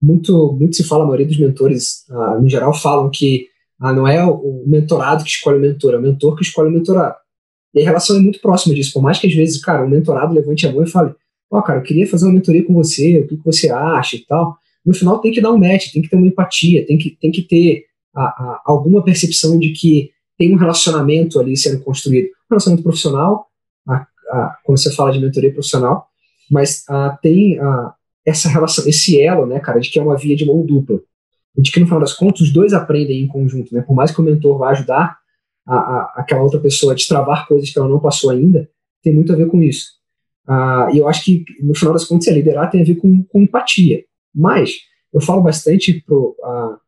[SPEAKER 2] Muito, muito se fala, a maioria dos mentores, ah, no geral, falam que ah, não é o mentorado que escolhe o mentor, é o mentor que escolhe o mentorado. E a relação é muito próxima disso, por mais que às vezes, cara, o mentorado levante a mão e fale, ó, oh, cara, eu queria fazer uma mentoria com você, o que, você acha e tal. No final tem que dar um match, tem que ter uma empatia, tem que, tem que ter a, a, alguma percepção de que tem um relacionamento ali sendo construído. Um relacionamento profissional, a, quando você fala de mentoria profissional, mas tem essa relação, esse elo, né, cara, de que é uma via de mão dupla. E de que no final das contas os dois aprendem em conjunto, né? Por mais que o mentor vá ajudar a, aquela outra pessoa a destravar coisas que ela não passou ainda, tem muito a ver com isso. Ah, e eu acho que, no final das contas, liderar tem a ver com, com empatia. Mas eu falo bastante para ah,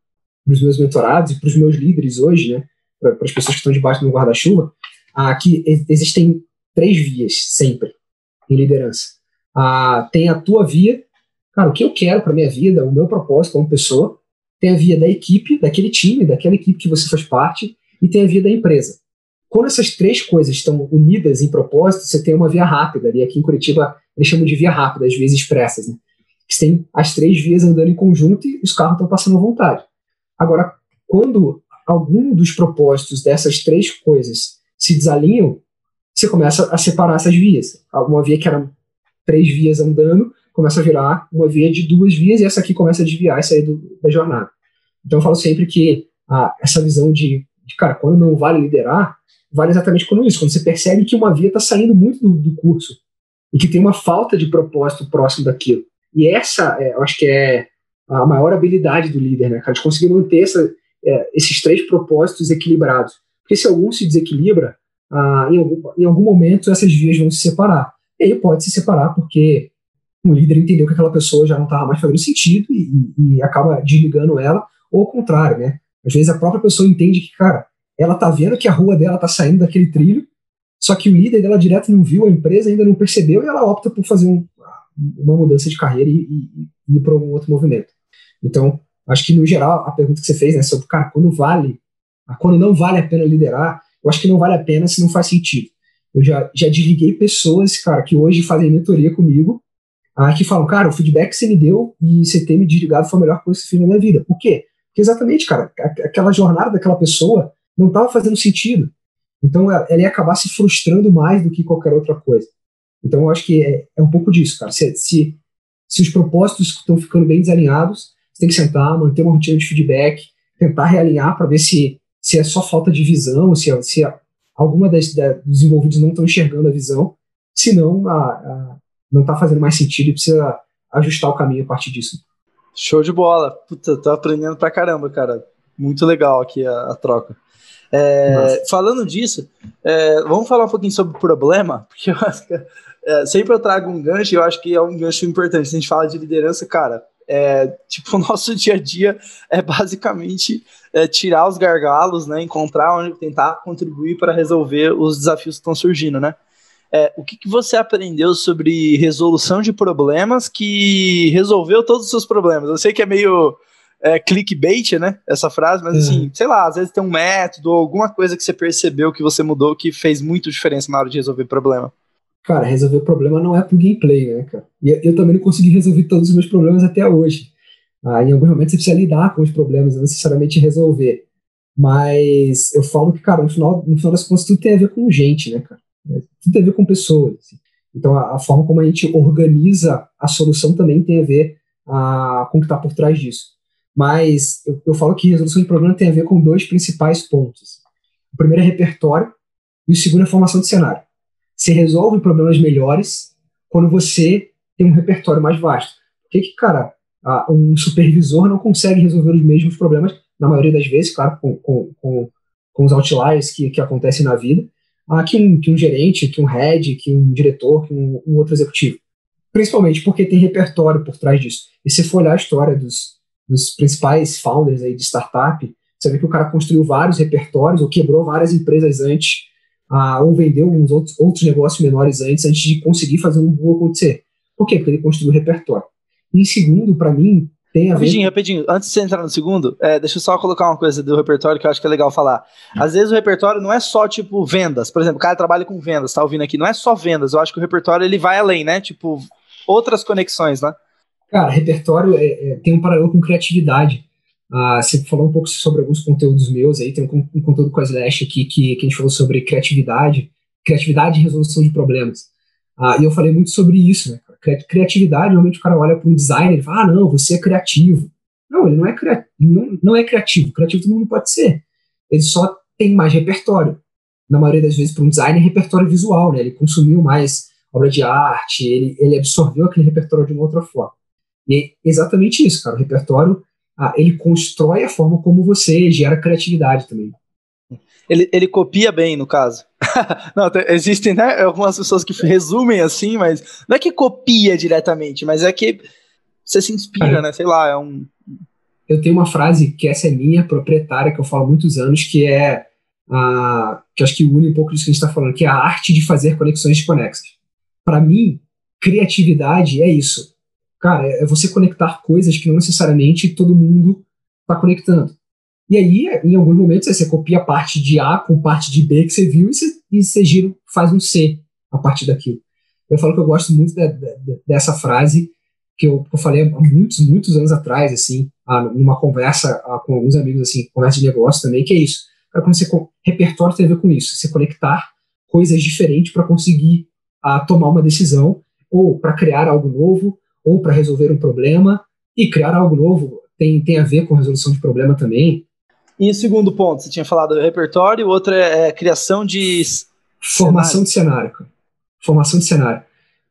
[SPEAKER 2] os meus mentorados e para os meus líderes hoje, né, para as pessoas que estão debaixo do guarda-chuva, ah, que existem três vias sempre em liderança. Ah, tem a tua via, cara, o que eu quero para minha vida, o meu propósito como pessoa. Tem a via da equipe, daquele time, daquela equipe que você faz parte, e tem a via da empresa. Quando essas três coisas estão unidas em propósito, você tem uma via rápida. E aqui em Curitiba eles chamam de via rápida, as vias expressas. Né? Tem as três vias andando em conjunto e os carros estão passando à vontade. Agora, quando algum dos propósitos dessas três coisas se desalinham, você começa a separar essas vias. Uma via que era três vias andando começa a virar uma via de duas vias e essa aqui começa a desviar e sair do, da jornada. Então eu falo sempre que ah, essa visão de, de, cara, quando não vale liderar, vale exatamente como isso, quando você percebe que uma via está saindo muito do, do, curso e que tem uma falta de propósito próximo daquilo. E essa, é, eu acho que é a maior habilidade do líder, né, cara, de conseguir manter essa, é, esses três propósitos equilibrados. Porque se algum se desequilibra, ah, em, algum, em algum momento essas vias vão se separar. E aí pode se separar porque o líder entendeu que aquela pessoa já não estava mais fazendo sentido e, e, e acaba desligando ela, ou ao contrário, né? Às vezes a própria pessoa entende que, cara, ela tá vendo que a rua dela tá saindo daquele trilho, só que o líder dela direto não viu, a empresa ainda não percebeu e ela opta por fazer um, uma mudança de carreira e, e, e ir para um outro movimento. Então, acho que no geral a pergunta que você fez, né, sobre cara, quando vale, quando não vale a pena liderar, eu acho que não vale a pena se não faz sentido. Eu já, já desliguei pessoas, cara, que hoje fazem mentoria comigo, ah, que falam, cara, o feedback que você me deu e você ter me desligado foi a melhor coisa que você fez na minha vida. Por quê? Porque exatamente, cara, aquela jornada daquela pessoa não estava fazendo sentido. Então ela ia acabar se frustrando mais do que qualquer outra coisa. Então eu acho que é, é um pouco disso, cara. Se, se, se os propósitos estão ficando bem desalinhados, você tem que sentar, manter uma rotina de feedback, tentar realinhar para ver se, se é só falta de visão, se, se alguma das, da, dos envolvidos não estão enxergando a visão, se não, a, a, não está fazendo mais sentido e precisa ajustar o caminho a partir disso.
[SPEAKER 1] Show de bola. Puta, tô aprendendo pra caramba, cara. Muito legal aqui a, a troca. É, falando disso, é, vamos falar um pouquinho sobre o problema, porque eu acho que é, sempre eu trago um gancho e eu acho que é um gancho importante. Se a gente fala de liderança, cara, é, tipo, o nosso dia a dia é basicamente é, tirar os gargalos, né, encontrar onde tentar contribuir para resolver os desafios que estão surgindo, né? É, o que, que, você aprendeu sobre resolução de problemas que resolveu todos os seus problemas? Eu sei que é meio é, clickbait, né? Essa frase, mas assim, uhum. sei lá, às vezes tem um método, alguma coisa que você percebeu que você mudou que fez muito diferença na hora de resolver problema.
[SPEAKER 2] Cara, resolver problema não é por gameplay, né, cara? E eu também não consegui resolver todos os meus problemas até hoje. Ah, em alguns momentos você precisa lidar com os problemas, não necessariamente resolver. Mas eu falo que, cara, no final, no final das contas, tudo tem a ver com gente, né, cara? Tudo tem a ver com pessoas. Assim. Então, a, a, forma como a gente organiza a solução também tem a ver a, com o que está por trás disso. Mas eu, eu falo que resolução de problema tem a ver com dois principais pontos. O primeiro é repertório e o segundo é formação de cenário. Você resolve problemas melhores quando você tem um repertório mais vasto. Por que, que cara, um supervisor não consegue resolver os mesmos problemas, na maioria das vezes, claro, com, com, com, com os outliers que, que acontecem na vida, que, um, que um gerente, que um head, que um diretor, que um, um outro executivo. Principalmente porque tem repertório por trás disso. E se for olhar a história dos, dos principais founders aí de startup, você vê que o cara construiu vários repertórios ou quebrou várias empresas antes ah, ou vendeu uns outros, outros negócios menores antes, antes de conseguir fazer um bom acontecer. Por quê? Porque ele construiu repertório. Em segundo, para mim, tem
[SPEAKER 1] rapidinho. Rapidinho, antes de você entrar no segundo, é, deixa eu só colocar uma coisa do repertório que eu acho que é legal falar. Às vezes o repertório não é só, tipo, vendas. Por exemplo, o cara trabalha com vendas, tá ouvindo aqui. Não é só vendas, eu acho que o repertório ele vai além, né? Tipo, outras conexões, né?
[SPEAKER 2] Cara, repertório é, é, tem um paralelo com criatividade. Uh, você falou um pouco sobre alguns conteúdos meus aí, tem um, um conteúdo com a Slash aqui que, que a gente falou sobre criatividade, criatividade e resolução de problemas. Uh, e eu falei muito sobre isso, né? Criatividade, normalmente o cara olha para um designer e fala, ah, não, você é criativo. Não, ele não é, cria não, não é criativo. Criativo todo mundo pode ser. Ele só tem mais repertório. Na maioria das vezes, para um designer, é repertório visual, né? Ele consumiu mais obra de arte, ele, ele absorveu aquele repertório de uma outra forma. E é exatamente isso, cara. O repertório ah, ele constrói a forma como você gera criatividade também.
[SPEAKER 1] Ele, ele copia bem, no caso. não, existem né, algumas pessoas que resumem assim, mas não é que copia diretamente, mas é que você se inspira, é. né? Sei lá, é um.
[SPEAKER 2] Eu tenho uma frase que essa é minha, proprietária, que eu falo há muitos anos, que é a, que acho que une um pouco disso que a gente está falando, que é a arte de fazer conexões desconexas. Para mim, criatividade é isso cara, é você conectar coisas que não necessariamente todo mundo está conectando. E aí, em alguns momentos, você copia parte de A com parte de B que você viu e você, e você gira, faz um C a partir daquilo. Eu falo que eu gosto muito de, de, dessa frase que eu, que eu, falei há muitos, muitos anos atrás, assim, numa conversa com alguns amigos, assim, conversa de negócio também, que é isso. Cara, quando você repertório tem a ver com isso, você conectar coisas diferentes para conseguir a, tomar uma decisão ou para criar algo novo ou para resolver um problema e criar algo novo tem, tem a ver com resolução de problema também.
[SPEAKER 1] E segundo ponto, você tinha falado do repertório, o outro é, é criação de.
[SPEAKER 2] Formação cenário. de cenário. Cara. Formação de cenário.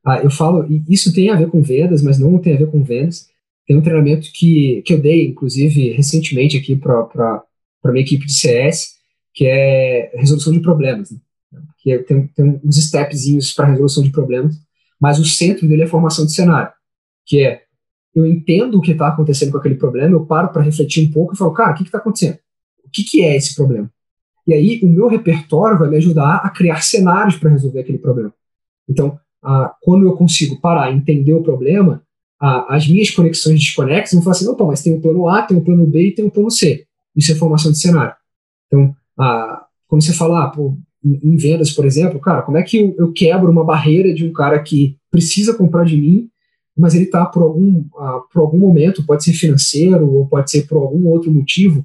[SPEAKER 2] Ah, eu falo, isso tem a ver com vendas, mas não tem a ver com vendas. Tem um treinamento que, que eu dei, inclusive, recentemente aqui para minha equipe de CS, que é resolução de problemas. Né? Que tem, tem uns stepzinhos para resolução de problemas, mas o centro dele é formação de cenário que é eu entendo o que está acontecendo com aquele problema, eu paro para refletir um pouco e falo, cara, o que está acontecendo? O que, que é esse problema? E aí o meu repertório vai me ajudar a criar cenários para resolver aquele problema. Então, ah, quando eu consigo parar e entender o problema, ah, as minhas conexões desconexas vão falar assim, opa, mas tem o um plano A, tem o um plano B e tem o um plano C. Isso é formação de cenário. Então, ah, quando você fala, ah, pô, em, vendas, por exemplo, cara, como é que eu, eu quebro uma barreira de um cara que precisa comprar de mim mas ele está por algum, uh, por algum momento, pode ser financeiro ou pode ser por algum outro motivo,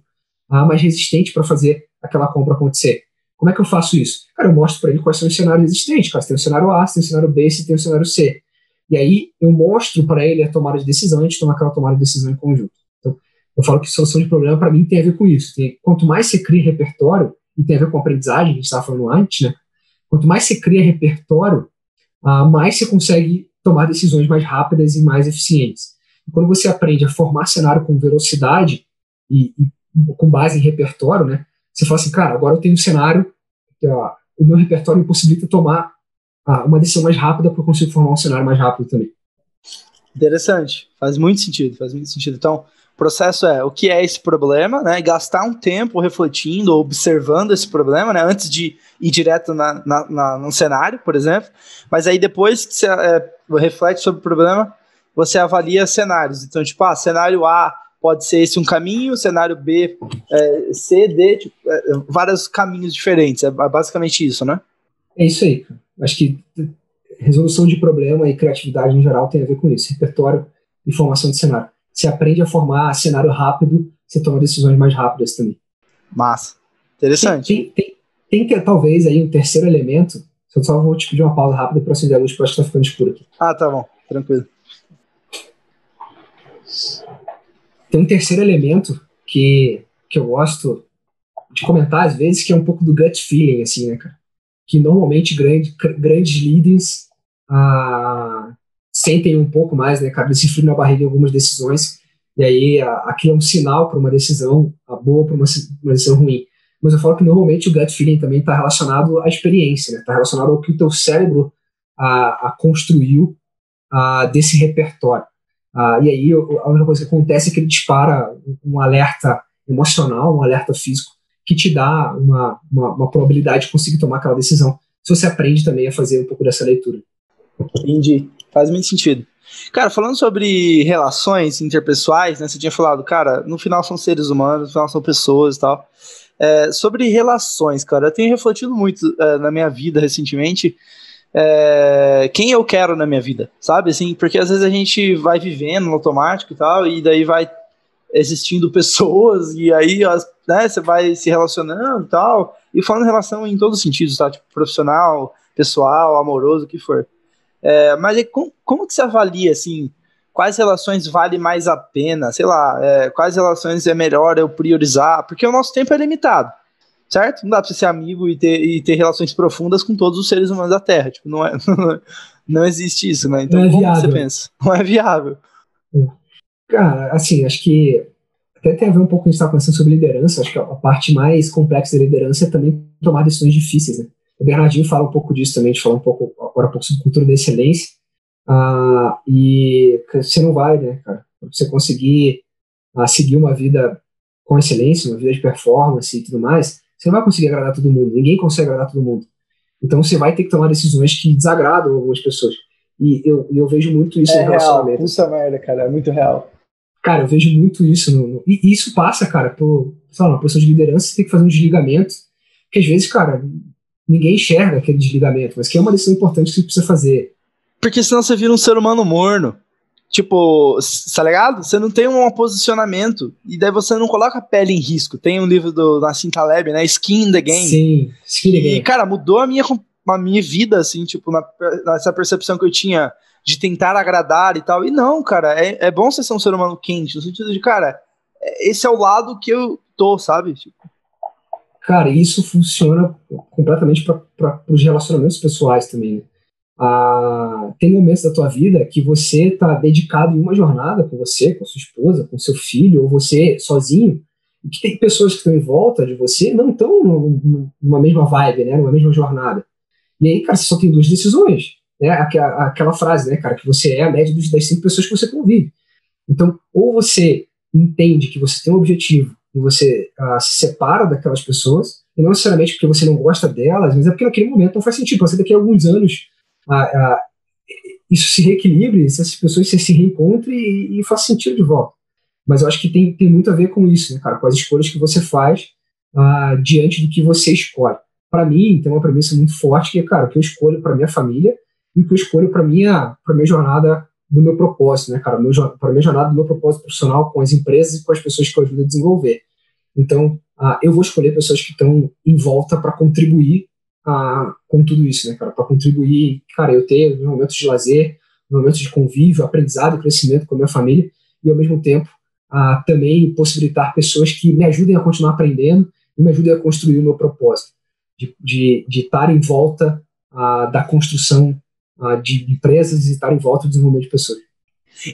[SPEAKER 2] uh, mais resistente para fazer aquela compra acontecer. Como é que eu faço isso? Cara, eu mostro para ele quais são os cenários existentes. Cara, tem o cenário A, tem o cenário B, se tem o cenário C. E aí eu mostro para ele a tomada de decisão e a gente toma aquela tomada de decisão em conjunto. Então, eu falo que solução de problema para mim tem a ver com isso. Tem, quanto mais você cria repertório, e tem a ver com aprendizagem, a gente estava falando antes, né? Quanto mais você cria repertório, uh, mais você consegue tomar decisões mais rápidas e mais eficientes. E quando você aprende a formar cenário com velocidade e, e, com base em repertório, né? Você fala assim, cara, agora eu tenho um cenário, que, uh, o meu repertório me possibilita tomar uh, uma decisão mais rápida porque consigo formar um cenário mais rápido também.
[SPEAKER 1] Interessante, faz muito sentido, faz muito sentido. Então, o processo é o que é esse problema, né? Gastar um tempo refletindo, observando esse problema, né? Antes de ir direto na, na, na no cenário, por exemplo. Mas aí depois que você é, reflete sobre o problema, você avalia cenários. Então, tipo, ah, cenário A pode ser esse um caminho, cenário B, é, C, D, tipo, é, vários caminhos diferentes. É basicamente isso, né?
[SPEAKER 2] É isso aí. Acho que resolução de problema e criatividade em geral tem a ver com isso. Repertório e formação de cenário. Você aprende a formar cenário rápido, você toma decisões mais rápidas também.
[SPEAKER 1] Massa. Interessante.
[SPEAKER 2] Tem, tem, tem, tem talvez aí um terceiro elemento. Eu só vou te pedir uma pausa rápida para acender a luz, porque acho que tá ficando escuro aqui.
[SPEAKER 1] Ah, tá bom. Tranquilo.
[SPEAKER 2] Tem um terceiro elemento que, que eu gosto de comentar às vezes, que é um pouco do gut feeling, assim, né, cara? Que normalmente grande, grandes líderes ah, sentem um pouco mais, né, cara, desse frio na barriga em algumas decisões, e aí a, aquilo é um sinal para uma decisão boa, para uma, uma, decisão ruim. Mas eu falo que normalmente o gut feeling também está relacionado à experiência, está né, relacionado ao que o teu cérebro a, a construiu a, desse repertório. E aí a única coisa que acontece é que ele dispara um alerta emocional, um alerta físico, que te dá uma, uma, uma probabilidade de conseguir tomar aquela decisão. Se você aprende também a fazer um pouco dessa leitura.
[SPEAKER 1] Entendi. Faz muito sentido. Cara, falando sobre relações interpessoais, né? Você tinha falado, cara, no final são seres humanos, no final são pessoas e tal. É, sobre relações, cara, eu tenho refletido muito é, na minha vida recentemente é, quem eu quero na minha vida, sabe? Assim, porque às vezes a gente vai vivendo no automático e tal, e daí vai existindo pessoas, e aí as, né, você vai se relacionando e tal, e falando relação em todos os sentidos, tá? Tipo, profissional, pessoal, amoroso, o que for. É, mas como, como que você avalia, assim, quais relações vale mais a pena? Sei lá, é, quais relações é melhor eu priorizar? Porque o nosso tempo é limitado, certo? Não dá pra você ser amigo e ter, e ter relações profundas com todos os seres humanos da Terra. Tipo, não, é, não existe isso, né? Então,
[SPEAKER 2] não é
[SPEAKER 1] como
[SPEAKER 2] viável.
[SPEAKER 1] você pensa? Não é viável.
[SPEAKER 2] É. Cara, assim, acho que até tem a ver um pouco com a gente estava pensando sobre liderança. Acho que a parte mais complexa da liderança é também tomar decisões difíceis, né? O Bernardinho fala um pouco disso também, a gente falou um pouco agora um pouco sobre cultura da excelência. Ah, e você não vai, né, cara? Você conseguir ah, seguir uma vida com excelência, uma vida de performance e tudo mais, você não vai conseguir agradar todo mundo. Ninguém consegue agradar todo mundo. Então você vai ter que tomar decisões que desagradam algumas pessoas. E eu, eu vejo muito isso
[SPEAKER 1] é
[SPEAKER 2] no relacionamento.
[SPEAKER 1] Puta merda, cara, é muito real.
[SPEAKER 2] Cara, eu vejo muito isso. No, no, e isso passa, cara, por, sei lá, uma posição de liderança, você tem que fazer um desligamento. Que às vezes, cara, ninguém enxerga aquele desligamento, mas que é uma decisão importante que você precisa fazer.
[SPEAKER 1] Porque senão você vira um ser humano morno. Tipo, tá ligado? Você não tem um posicionamento. E daí você não coloca a pele em risco. Tem um livro do Nassim Taleb, né? Skin in the Game.
[SPEAKER 2] Sim, Skin in the Game.
[SPEAKER 1] E, cara, mudou a minha, a minha vida, assim, tipo, na, nessa percepção que eu tinha de tentar agradar e tal. E não, cara, é, é bom você ser um ser humano quente, no sentido de, cara, esse é o lado que eu tô, sabe? Tipo,
[SPEAKER 2] Cara, isso funciona completamente para os relacionamentos pessoais também. Ah, tem momentos da tua vida que você está dedicado em uma jornada com você, com a sua esposa, com seu filho, ou você sozinho, e que tem pessoas que estão em volta de você não estão numa mesma vibe, né, numa mesma jornada. E aí, cara, você só tem duas decisões. Né? Aquela, aquela frase, né, cara, que você é a média das cinco pessoas que você convive. Então, ou você entende que você tem um objetivo e você uh, se separa daquelas pessoas, e não necessariamente porque você não gosta delas, mas é porque naquele momento não faz sentido. Ser daqui a alguns anos uh, uh, isso se reequilibre, essas pessoas se, se reencontrem e, e faça sentido de volta. Mas eu acho que tem, tem muito a ver com isso, né, cara, com as escolhas que você faz diante do que você escolhe. Para mim, tem uma premissa muito forte que é, cara, o que eu escolho para minha família e o que eu escolho para minha, minha jornada do meu propósito, né, cara? Para a minha jornada do meu propósito profissional com as empresas e com as pessoas que eu ajudo a desenvolver. Então, uh, eu vou escolher pessoas que estão em volta para contribuir uh, com tudo isso, né, cara? Para contribuir, cara, eu ter momentos de lazer, momentos de convívio, aprendizado, crescimento com a minha família e ao mesmo tempo uh, também possibilitar pessoas que me ajudem a continuar aprendendo e me ajudem a construir o meu propósito de, de, de estar em volta uh, da construção de empresas e estar em volta do desenvolvimento de pessoas.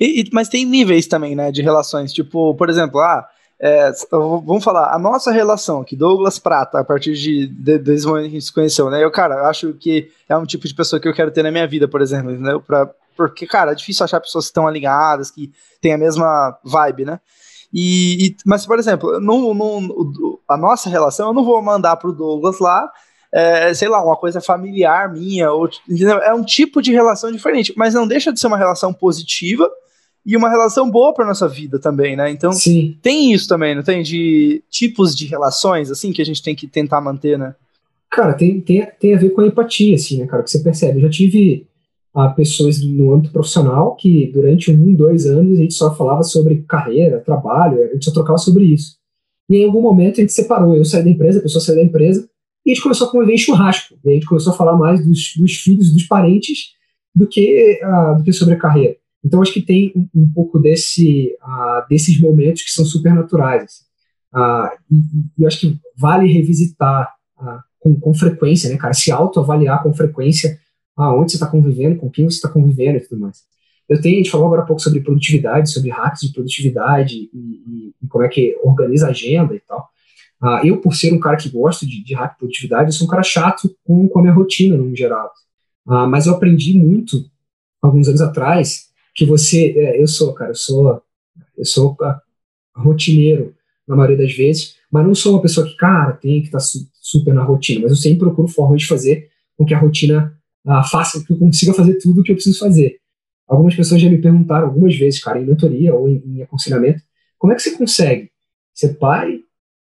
[SPEAKER 1] E, mas tem níveis também, né, de relações. Tipo, por exemplo, ah, é, vamos falar, a nossa relação aqui, Douglas Prata, a partir de, de desse momento que a gente se conheceu, né? Eu, cara, acho que é um tipo de pessoa que eu quero ter na minha vida, por exemplo, né? Pra, porque, cara, é difícil achar pessoas que estão alinhadas, que têm a mesma vibe, né? E, e, mas, por exemplo, no, no, a nossa relação, eu não vou mandar pro Douglas lá é, sei lá, uma coisa familiar minha, ou, entendeu? é um tipo de relação diferente, mas não deixa de ser uma relação positiva e uma relação boa para nossa vida também, né? Então Sim. tem isso também, não tem? De tipos de relações, assim, que a gente tem que tentar manter, né?
[SPEAKER 2] Cara, tem, tem, tem a ver com a empatia, assim, né, cara? Que você percebe. Eu já tive ah, pessoas no âmbito profissional que durante um, dois anos a gente só falava sobre carreira, trabalho, a gente só trocava sobre isso. E em algum momento a gente separou. Eu saí da empresa, a pessoa saiu da empresa, e a gente começou a conviver em churrasco. E a gente começou a falar mais dos, dos filhos, dos parentes, do que, uh, do que sobre a carreira. Então, acho que tem um, um pouco desse, uh, desses momentos que são super naturais. Uh, e, e acho que vale revisitar com, com, frequência, né, cara? Se autoavaliar com frequência aonde você está convivendo, com quem você está convivendo e tudo mais. Eu tenho, a gente falou agora um pouco sobre produtividade, sobre hacks de produtividade e, e, e como é que organiza a agenda e tal. Uh, eu, por ser um cara que gosta de, de hack produtividade, eu sou um cara chato com, com a minha rotina, no geral. Uh, mas eu aprendi muito, alguns anos atrás, que você... É, eu sou, cara, eu sou, eu sou rotineiro, na maioria das vezes, mas não sou uma pessoa que, cara, tem que estar tá su super na rotina, mas eu sempre procuro formas de fazer com que a rotina uh, faça, que eu consiga fazer tudo o que eu preciso fazer. Algumas pessoas já me perguntaram algumas vezes, cara, em mentoria ou em, em aconselhamento, como é que você consegue ser pai,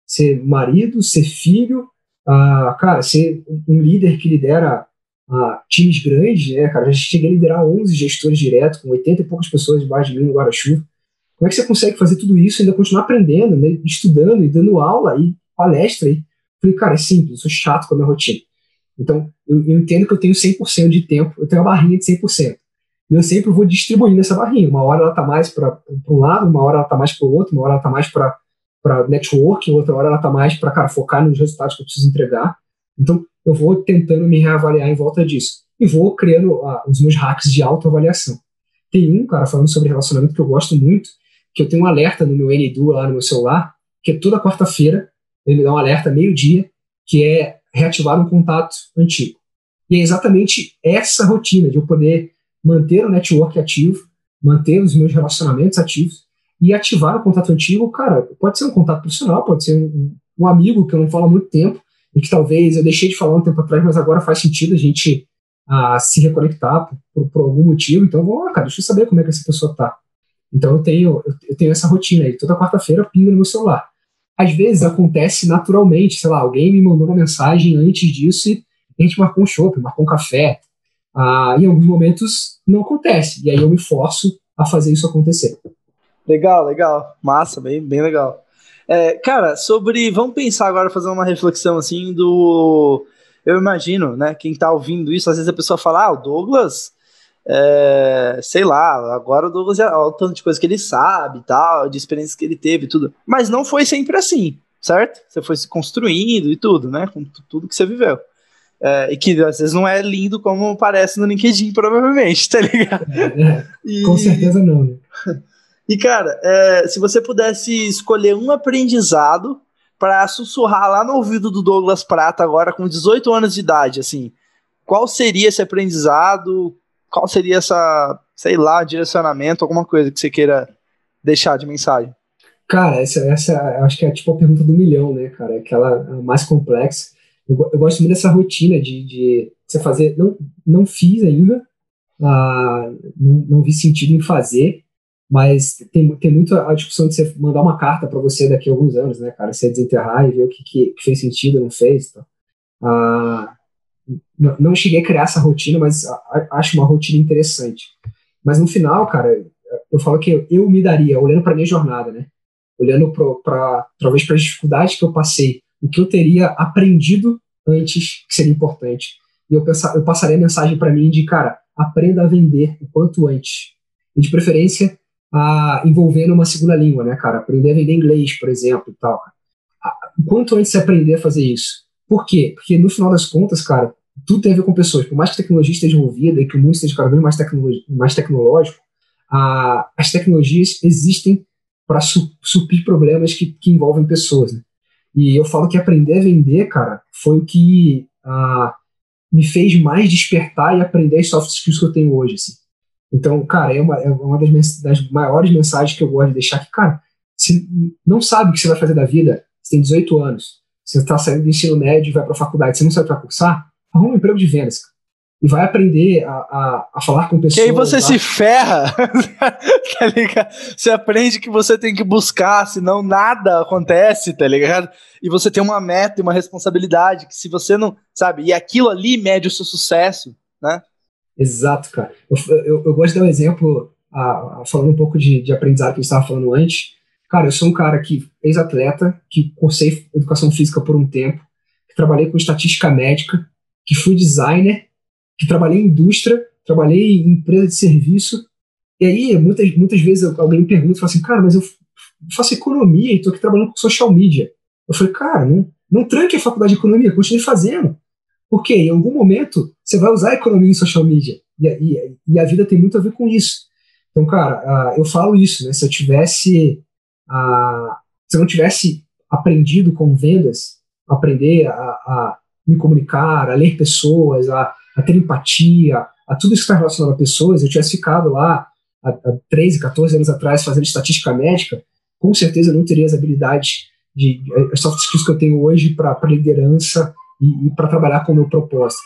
[SPEAKER 2] ser marido, ser filho, ah, cara, ser um líder que lidera ah, times grandes, né, cara? Já cheguei a liderar 11 gestores direto, com 80 e poucas pessoas debaixo de mim no Guarda-Chuva. Como é que você consegue fazer tudo isso e ainda continuar aprendendo, né, estudando e dando aula e palestra? E falei, cara, é simples, eu sou chato com a minha rotina. Então, eu, eu entendo que eu tenho 100% de tempo, eu tenho uma barrinha de 100%. E eu sempre vou distribuindo essa barrinha. Uma hora ela está mais para um lado, uma hora ela está mais para o outro, uma hora ela está mais para networking, outra hora ela está mais para cara focar nos resultados que eu preciso entregar. Então, eu vou tentando me reavaliar em volta disso. E vou criando uh, os meus hacks de autoavaliação. Tem um, cara, falando sobre relacionamento que eu gosto muito, que eu tenho um alerta no meu NDU lá no meu celular, que é toda quarta-feira, ele dá um alerta meio-dia, que é reativar um contato antigo. E é exatamente essa rotina de eu poder manter o network ativo, manter os meus relacionamentos ativos, e ativar o contato antigo, cara, pode ser um contato profissional, pode ser um, um amigo que eu não falo há muito tempo e que talvez eu deixei de falar um tempo atrás, mas agora faz sentido a gente a, se reconectar por, por, por, algum motivo. Então, vou, ah, cara, deixa eu saber como é que essa pessoa tá. Então, eu tenho, eu tenho essa rotina aí. Toda quarta-feira pinga no meu celular. Às vezes acontece naturalmente, sei lá, alguém me mandou uma mensagem antes disso e a gente marcou um shopping, marcou um café. Ah, em alguns momentos não acontece. E aí eu me forço a fazer isso acontecer.
[SPEAKER 1] Legal, legal. Massa, bem, bem legal. É, cara, sobre. Vamos pensar agora, fazer uma reflexão assim do. Eu imagino, né? Quem tá ouvindo isso, às vezes a pessoa fala, ah, o Douglas. É, sei lá, agora o Douglas. Olha o tanto de coisa que ele sabe tal, de experiências que ele teve tudo. Mas não foi sempre assim, certo? Você foi se construindo e tudo, né? Com tudo que você viveu. É, e que às vezes não é lindo como parece no LinkedIn, provavelmente, tá ligado?
[SPEAKER 2] É, é. e... Com certeza não.
[SPEAKER 1] E, cara, é, se você pudesse escolher um aprendizado para sussurrar lá no ouvido do Douglas Prata agora com 18 anos de idade, assim, qual seria esse aprendizado? Qual seria essa, sei lá, direcionamento, alguma coisa que você queira deixar de mensagem?
[SPEAKER 2] Cara, essa, essa acho que é tipo a pergunta do milhão, né, cara? Aquela mais complexa. Eu, eu gosto muito dessa rotina de, de você fazer. Não, não fiz ainda, ah, não, não vi sentido em fazer, mas tem, tem muito a discussão de você mandar uma carta para você daqui a alguns anos, né, cara? Você desenterrar e ver o que, que fez sentido, não fez. Tá? Ah, não cheguei a criar essa rotina, mas acho uma rotina interessante. Mas no final, cara, eu falo que eu me daria, olhando para minha jornada, né? olhando para talvez para as dificuldades que eu passei, o que eu teria aprendido antes que seria importante. E eu, pensar, eu passaria a mensagem para mim de, cara, aprenda a vender o quanto antes. E de preferência, a, envolvendo uma segunda língua, né, cara? Aprender a vender inglês, por exemplo, e tal. Quanto antes você aprender a fazer isso. Por quê? Porque no final das contas, cara, tudo tem a ver com pessoas. Por mais que a tecnologia esteja envolvida e que o mundo esteja cada vez mais, mais tecnológico, a, as tecnologias existem para su, suprir problemas que, que envolvem pessoas. Né? E eu falo que aprender a vender, cara, foi o que a, me fez mais despertar e aprender as soft skills que eu tenho hoje. Assim. Então, cara, é uma, é uma das, das maiores mensagens que eu gosto de deixar que, cara, você não sabe o que você vai fazer da vida, você tem 18 anos, você está saindo do ensino médio e vai para a faculdade, você não sabe o que vai cursar, arruma um emprego de vendas, cara e vai aprender a, a, a, falar com pessoas.
[SPEAKER 1] Que aí você lá. se ferra, tá ligado? Você aprende que você tem que buscar, senão nada acontece, tá ligado? E você tem uma meta e uma responsabilidade, que se você não, sabe, e aquilo ali mede o seu sucesso, né?
[SPEAKER 2] Exato, cara. Eu, eu, eu gosto de dar um exemplo, a, a, falando um pouco de, de aprendizado que a gente estava falando antes. Cara, eu sou um cara que, ex-atleta, que cursei educação física por um tempo, que trabalhei com estatística médica, que fui designer que trabalhei em indústria, trabalhei em empresa de serviço, e aí muitas, muitas vezes alguém me pergunta, fala assim, cara, mas eu faço economia e estou aqui trabalhando com social media. Eu falei, cara, não, não tranque a faculdade de economia, continue fazendo. Porque em algum momento você vai usar a economia em social media. E, e, e a vida tem muito a ver com isso. Então, cara, uh, eu falo isso, né? Se eu tivesse. Uh, se eu não tivesse aprendido com vendas, aprender a, a me comunicar, a ler pessoas, a, a ter empatia, a tudo isso que está relacionado a pessoas, eu tivesse ficado lá há, há 13, 14 anos atrás fazendo estatística médica, com certeza eu não teria as habilidades, de, as soft skills que eu tenho hoje para liderança e, e para trabalhar com o meu propósito.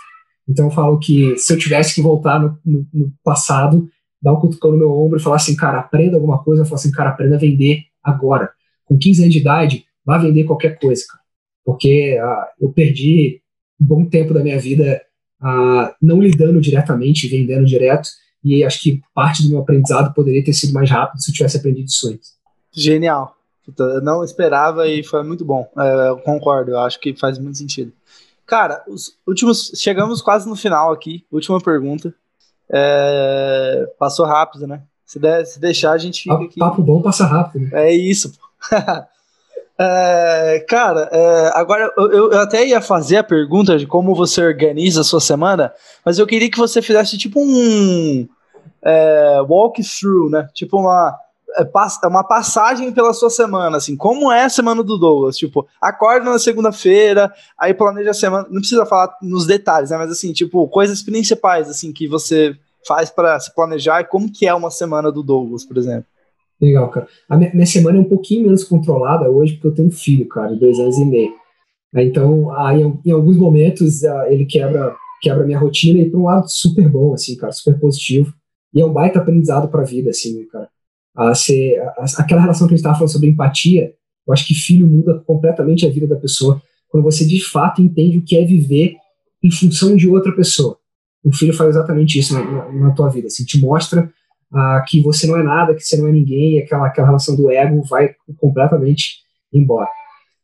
[SPEAKER 2] Então eu falo que se eu tivesse que voltar no, no, no passado, dar um cutucão no meu ombro e falar assim, cara, aprenda alguma coisa, falo assim, cara, aprenda a vender agora. Com 15 anos de idade, vá vender qualquer coisa, cara. Porque ah, eu perdi um bom tempo da minha vida uh, não lidando diretamente, vendendo direto, e acho que parte do meu aprendizado poderia ter sido mais rápido se eu tivesse aprendido isso antes.
[SPEAKER 1] Genial. Eu não esperava e foi muito bom. É, eu concordo, eu acho que faz muito sentido. Cara, os últimos. Chegamos quase no final aqui. Última pergunta. É, passou rápido, né? Se, der, se deixar, a gente fica aqui.
[SPEAKER 2] Papo bom passa rápido.
[SPEAKER 1] Né? É isso. É, cara, é, agora eu, eu, até ia fazer a pergunta de como você organiza a sua semana, mas eu queria que você fizesse tipo um é, walkthrough, né? Tipo uma, é, uma passagem pela sua semana, assim, como é a semana do Douglas? Tipo, acorda na segunda-feira, aí planeja a semana, não precisa falar nos detalhes, né? Mas assim, tipo, coisas principais, assim, que você faz para se planejar e como que é uma semana do Douglas, por exemplo.
[SPEAKER 2] Legal, cara. A minha, semana é um pouquinho menos controlada hoje, porque eu tenho um filho, cara, de dois anos e meio. Então, aí, em, alguns momentos, ele quebra quebra minha rotina e para um lado super bom, assim, cara, super positivo. E é um baita aprendizado para a vida, assim, cara. A ser, a, aquela relação que a gente estava falando sobre empatia, eu acho que filho muda completamente a vida da pessoa quando você de fato entende o que é viver em função de outra pessoa. Um filho faz exatamente isso na, na, na tua vida, assim, te mostra ah, que você não é nada, que você não é ninguém, aquela, aquela relação do ego vai completamente embora.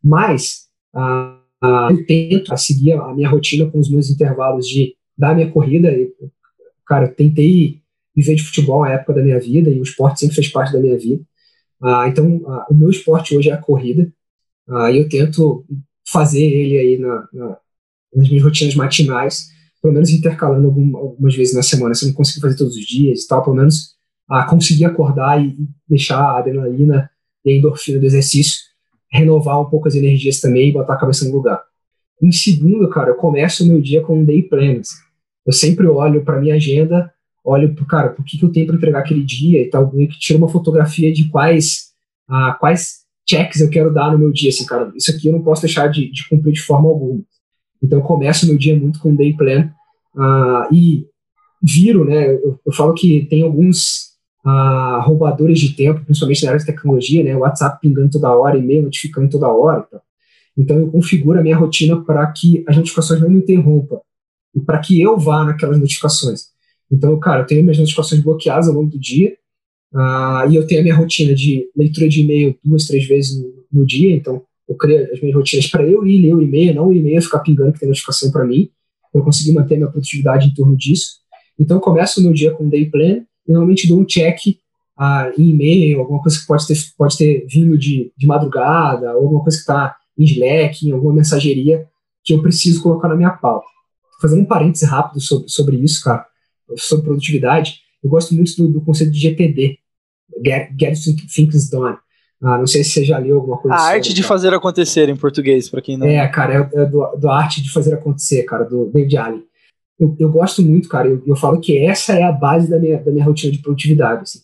[SPEAKER 2] Mas ah, ah, eu tento seguir a minha rotina com os meus intervalos de dar minha corrida. Cara, eu tentei viver de futebol na época da minha vida e o esporte sempre fez parte da minha vida. Ah, então, ah, o meu esporte hoje é a corrida ah, e eu tento fazer ele aí na, na, nas minhas rotinas matinais, pelo menos intercalando algumas vezes na semana. Se eu não consigo fazer todos os dias e tal, pelo menos a conseguir acordar e deixar a adrenalina e a endorfina do exercício renovar um pouco as energias também e botar a cabeça no lugar. Em segundo, cara, eu começo o meu dia com um day plan. Assim. Eu sempre olho para minha agenda, olho para cara, por que, que eu tenho para entregar aquele dia e tal, e tiro uma fotografia de quais ah, quais checks eu quero dar no meu dia, assim, cara, isso aqui eu não posso deixar de, de cumprir de forma alguma. Então eu começo o meu dia muito com day plan ah, e viro, né, eu, eu falo que tem alguns a roubadores de tempo, principalmente na área de tecnologia, né? WhatsApp pingando toda hora, e-mail notificando toda hora. Tá? Então eu configuro a minha rotina para que as notificações não me interrompam e para que eu vá naquelas notificações. Então, cara, eu tenho minhas notificações bloqueadas ao longo do dia Uh, e eu tenho a minha rotina de leitura de e-mail duas, três vezes no, no dia, então eu crio as minhas rotinas para eu ir ler o e-mail, não o e-mail ficar pingando que tem notificação para mim, eu conseguir manter minha produtividade em torno disso. Então eu começo o meu dia com um day plan e normalmente dou um check uh, em e-mail, alguma coisa que pode ter, pode ter vindo de, de madrugada, ou alguma coisa que está em Slack, em alguma mensageria que eu preciso colocar na minha pauta. Fazendo um parêntese rápido sobre, sobre isso, cara, sobre produtividade, eu gosto muito do, do conceito de GTD, Get, Get Things Done. Ah, não sei se você já leu alguma coisa
[SPEAKER 1] A sobre, arte de cara. fazer acontecer em português, para quem não.
[SPEAKER 2] É, cara, é, é do, do arte de fazer acontecer, cara, do David Allen. Eu, eu gosto muito, cara, eu, eu falo que essa é a base da minha, da minha rotina de produtividade. Assim.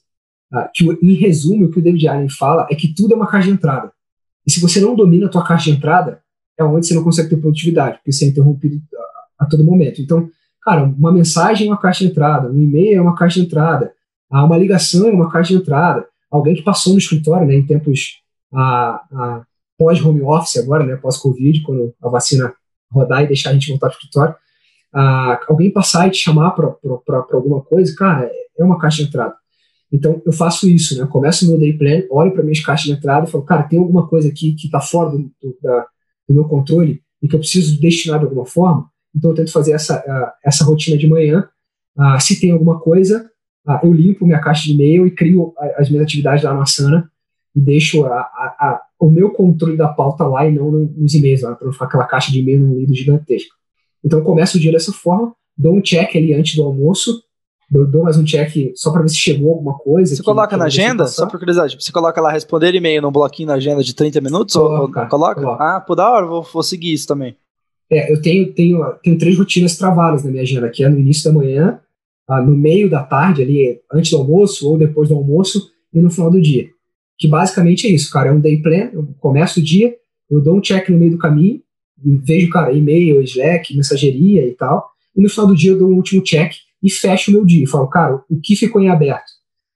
[SPEAKER 2] Ah, que, em resumo, o que o David Allen fala é que tudo é uma caixa de entrada. E se você não domina a tua caixa de entrada, é onde você não consegue ter produtividade, porque você é interrompido a, a todo momento. Então, cara, uma mensagem é uma caixa de entrada, um e-mail é uma caixa de entrada, ah, uma ligação é uma caixa de entrada, alguém que passou no escritório, né, em tempos a, a pós-home office agora, né, pós-Covid, quando a vacina rodar e deixar a gente voltar para o escritório, ah, alguém passar e te chamar para alguma coisa, cara, é uma caixa de entrada. Então, eu faço isso, né? Começo o meu day plan, olho para minhas caixas de entrada e falo, cara, tem alguma coisa aqui que está fora do, do, da, do, meu controle e que eu preciso destinar de alguma forma. Então, eu tento fazer essa, essa rotina de manhã. Uh, se tem alguma coisa, uh, eu limpo minha caixa de e-mail e crio as minhas atividades lá no Asana e deixo a, a, a, o meu controle da pauta lá e não nos e-mails, para não ficar aquela caixa de e-mail num lido gigantesco. Então, eu começo o dia dessa forma, dou um check ali antes do almoço, eu dou mais um check só para ver se chegou alguma coisa.
[SPEAKER 1] Você coloca na agenda? Só por curiosidade, você coloca lá responder e-mail num bloquinho na agenda de 30 minutos? Coloca, ou, coloca? coloca? Ah, por da hora, vou, vou seguir isso também.
[SPEAKER 2] É, eu tenho, tenho, tenho três rotinas travadas na minha agenda, que é no início da manhã, ah, no meio da tarde, ali, antes do almoço ou depois do almoço, e no final do dia. Que basicamente é isso, cara. É um day plan, eu começo o dia, eu dou um check no meio do caminho, vejo, cara, e-mail, Slack, mensageria e tal, e no final do dia eu dou um último check e fecho o meu dia. Falo, cara, o que ficou em aberto?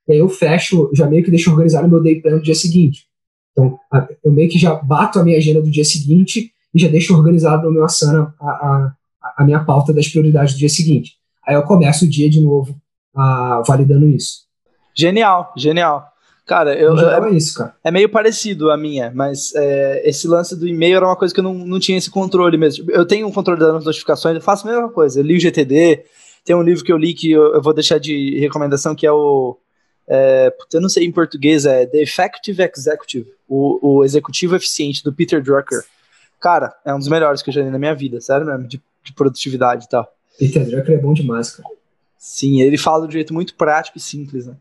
[SPEAKER 2] E aí eu fecho, já meio que deixo organizado o meu day plan do dia seguinte. Então, eu meio que já bato a minha agenda do dia seguinte e já deixo organizado no meu Asana a, a, a minha pauta das prioridades do dia seguinte. Aí eu começo o dia de novo a, validando isso.
[SPEAKER 1] Genial, genial. Cara, eu,
[SPEAKER 2] é, isso, cara.
[SPEAKER 1] é meio parecido a minha, mas é, esse lance do e-mail era uma coisa que eu não, não tinha esse controle mesmo. Eu tenho um controle das notificações, eu faço a mesma coisa. Eu li o GTD, tem um livro que eu li que eu, eu vou deixar de recomendação, que é o. É, eu não sei em português, é The Effective Executive, o, o executivo eficiente, do Peter Drucker. Cara, é um dos melhores que eu já li na minha vida, sério mesmo, de, de produtividade e tal.
[SPEAKER 2] Peter Drucker é bom demais, cara.
[SPEAKER 1] Sim, ele fala de um jeito muito prático e simples, né?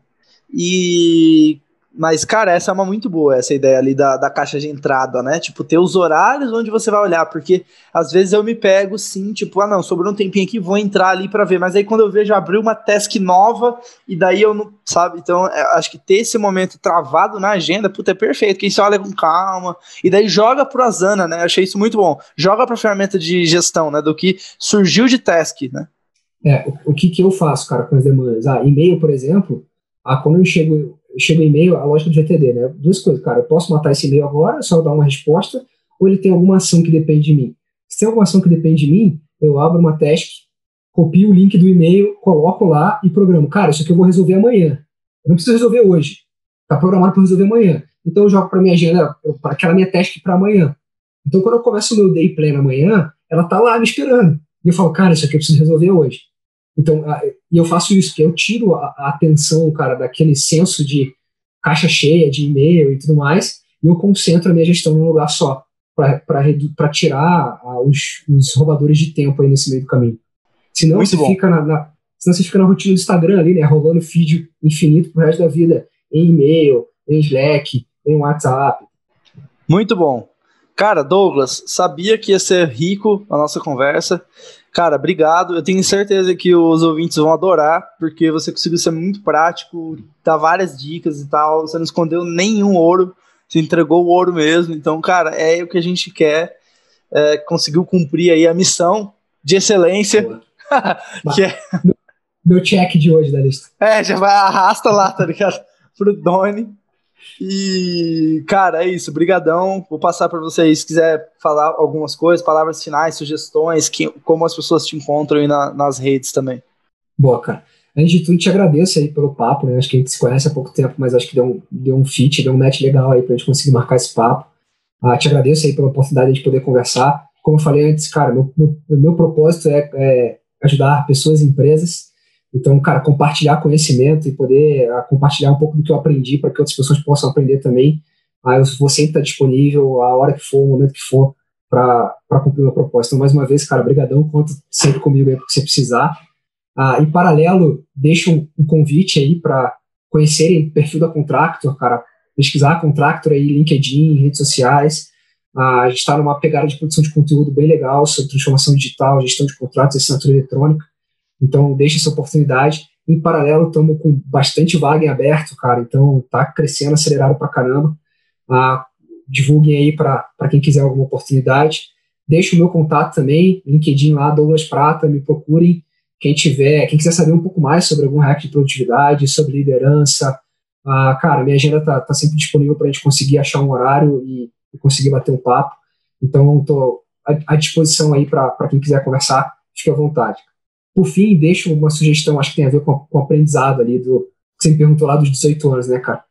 [SPEAKER 1] E mas, cara, essa é uma muito boa, essa ideia ali da, da caixa de entrada, né? Tipo, ter os horários onde você vai olhar, porque às vezes eu me pego sim, tipo, ah, não, sobrou um tempinho aqui, vou entrar ali para ver, mas aí quando eu vejo abriu uma task nova e daí eu não, sabe? Então, é, acho que ter esse momento travado na agenda, puta, é perfeito, que você olha com calma e daí joga pro Asana, né? Achei isso muito bom. Joga pra ferramenta de gestão, né? Do que surgiu de task, né?
[SPEAKER 2] É, o, o que que eu faço, cara, com as demandas? Ah, e-mail, por exemplo, ah, quando eu chego chega um e-mail, a lógica do GTD, né? Duas coisas, cara, eu posso matar esse e-mail agora, só dar uma resposta, ou ele tem alguma ação que depende de mim. Se tem alguma ação que depende de mim, eu abro uma task, copio o link do e-mail, coloco lá e programo. Cara, isso aqui eu vou resolver amanhã. Eu não preciso resolver hoje. Está programado para resolver amanhã. Então eu jogo para minha agenda, para aquela minha task para amanhã. Então quando eu começo o meu day plan amanhã, ela tá lá me esperando. E eu falo, cara, isso aqui eu preciso resolver hoje. Então, e eu faço isso, que eu tiro a, a atenção, cara, daquele senso de caixa cheia de e-mail e tudo mais, e eu concentro a minha gestão num lugar só, para tirar uh, os, os, roubadores de tempo aí nesse meio do caminho. Senão Muito você bom. fica na, na, senão você fica na rotina do Instagram ali, né, rolando feed infinito pro resto da vida, em e-mail, em Slack, em WhatsApp.
[SPEAKER 1] Muito bom. Cara, Douglas, sabia que ia ser rico a nossa conversa. Cara, obrigado. Eu tenho certeza que os ouvintes vão adorar, porque você conseguiu ser muito prático, dar várias dicas e tal. Você não escondeu nenhum ouro, você entregou o ouro mesmo. Então, cara, é o que a gente quer. É, conseguiu cumprir aí a missão de excelência.
[SPEAKER 2] que é... Meu check de hoje da lista.
[SPEAKER 1] É, já vai, arrasta lá, tá ligado? Pro Doni. E, cara, é isso. Brigadão. Vou passar para vocês, se quiser falar algumas coisas, palavras finais, sugestões, que, como as pessoas te encontram aí na, nas redes também.
[SPEAKER 2] Boa, cara. Antes de tudo, te agradeço aí pelo papo, né? Acho que a gente se conhece há pouco tempo, mas acho que deu um, deu um fit, deu um match legal aí pra gente conseguir marcar esse papo. Ah, te agradeço aí pela oportunidade de poder conversar. Como eu falei antes, cara, meu, meu, meu propósito é, é, ajudar pessoas e empresas. Então, cara, compartilhar conhecimento e poder ah, compartilhar um pouco do que eu aprendi para que outras pessoas possam aprender também. Eu vou sempre estar disponível a hora que for, o momento que for, para cumprir meu propósito. Então, mais uma vez, cara, brigadão, conta sempre comigo aí que você precisar. Ah, em paralelo, deixo um, um convite aí para conhecerem o perfil da Contractor, cara, pesquisar a Contractor aí, LinkedIn, redes sociais. Ah, a gente está numa pegada de produção de conteúdo bem legal sobre transformação digital, gestão de contratos, assinatura eletrônica. Então, deixe essa oportunidade. Em paralelo, estamos com bastante vaga em aberto, cara. Então, tá crescendo acelerado para caramba. Ah, divulguem aí para quem quiser alguma oportunidade. Deixe o meu contato também, LinkedIn lá, Douglas Prata, me procurem. Quem tiver, quem quiser saber um pouco mais sobre algum hack de produtividade, sobre liderança, ah, cara, minha agenda tá, tá sempre disponível para a gente conseguir achar um horário e, e conseguir bater um papo. Então, estou à, à disposição aí para quem quiser conversar, fique à vontade. Por fim, deixo uma sugestão, acho que tem a ver com, com o aprendizado ali do que você me perguntou lá dos 18 anos, né, cara?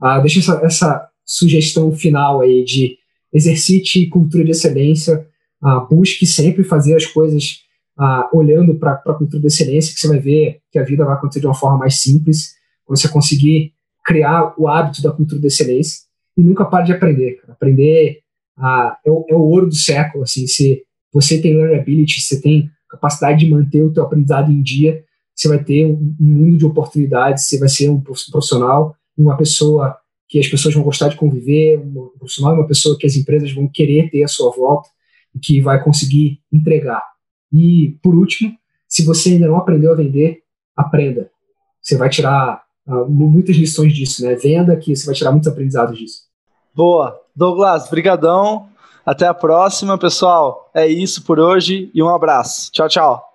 [SPEAKER 2] Ah, deixa essa, essa sugestão final aí de exercite cultura de excelência, ah, busque sempre fazer as coisas ah, olhando para a cultura de excelência, que você vai ver que a vida vai acontecer de uma forma mais simples, quando você conseguir criar o hábito da cultura de excelência e nunca pare de aprender. Cara. Aprender ah, é, o, é, o, ouro do século. Assim, se você tem learnability, você tem capacidade de manter o teu aprendizado em dia, você vai ter um, mundo de oportunidades, você vai ser um profissional uma pessoa que as pessoas vão gostar de conviver, um profissional, uma pessoa que as empresas vão querer ter à sua volta e que vai conseguir entregar. E, por último, se você ainda não aprendeu a vender, aprenda. Você vai tirar uh, muitas lições disso, né? Venda que você vai tirar muitos aprendizados disso.
[SPEAKER 1] Boa. Douglas, brigadão. Até a próxima, pessoal. É isso por hoje e um abraço. Tchau, tchau.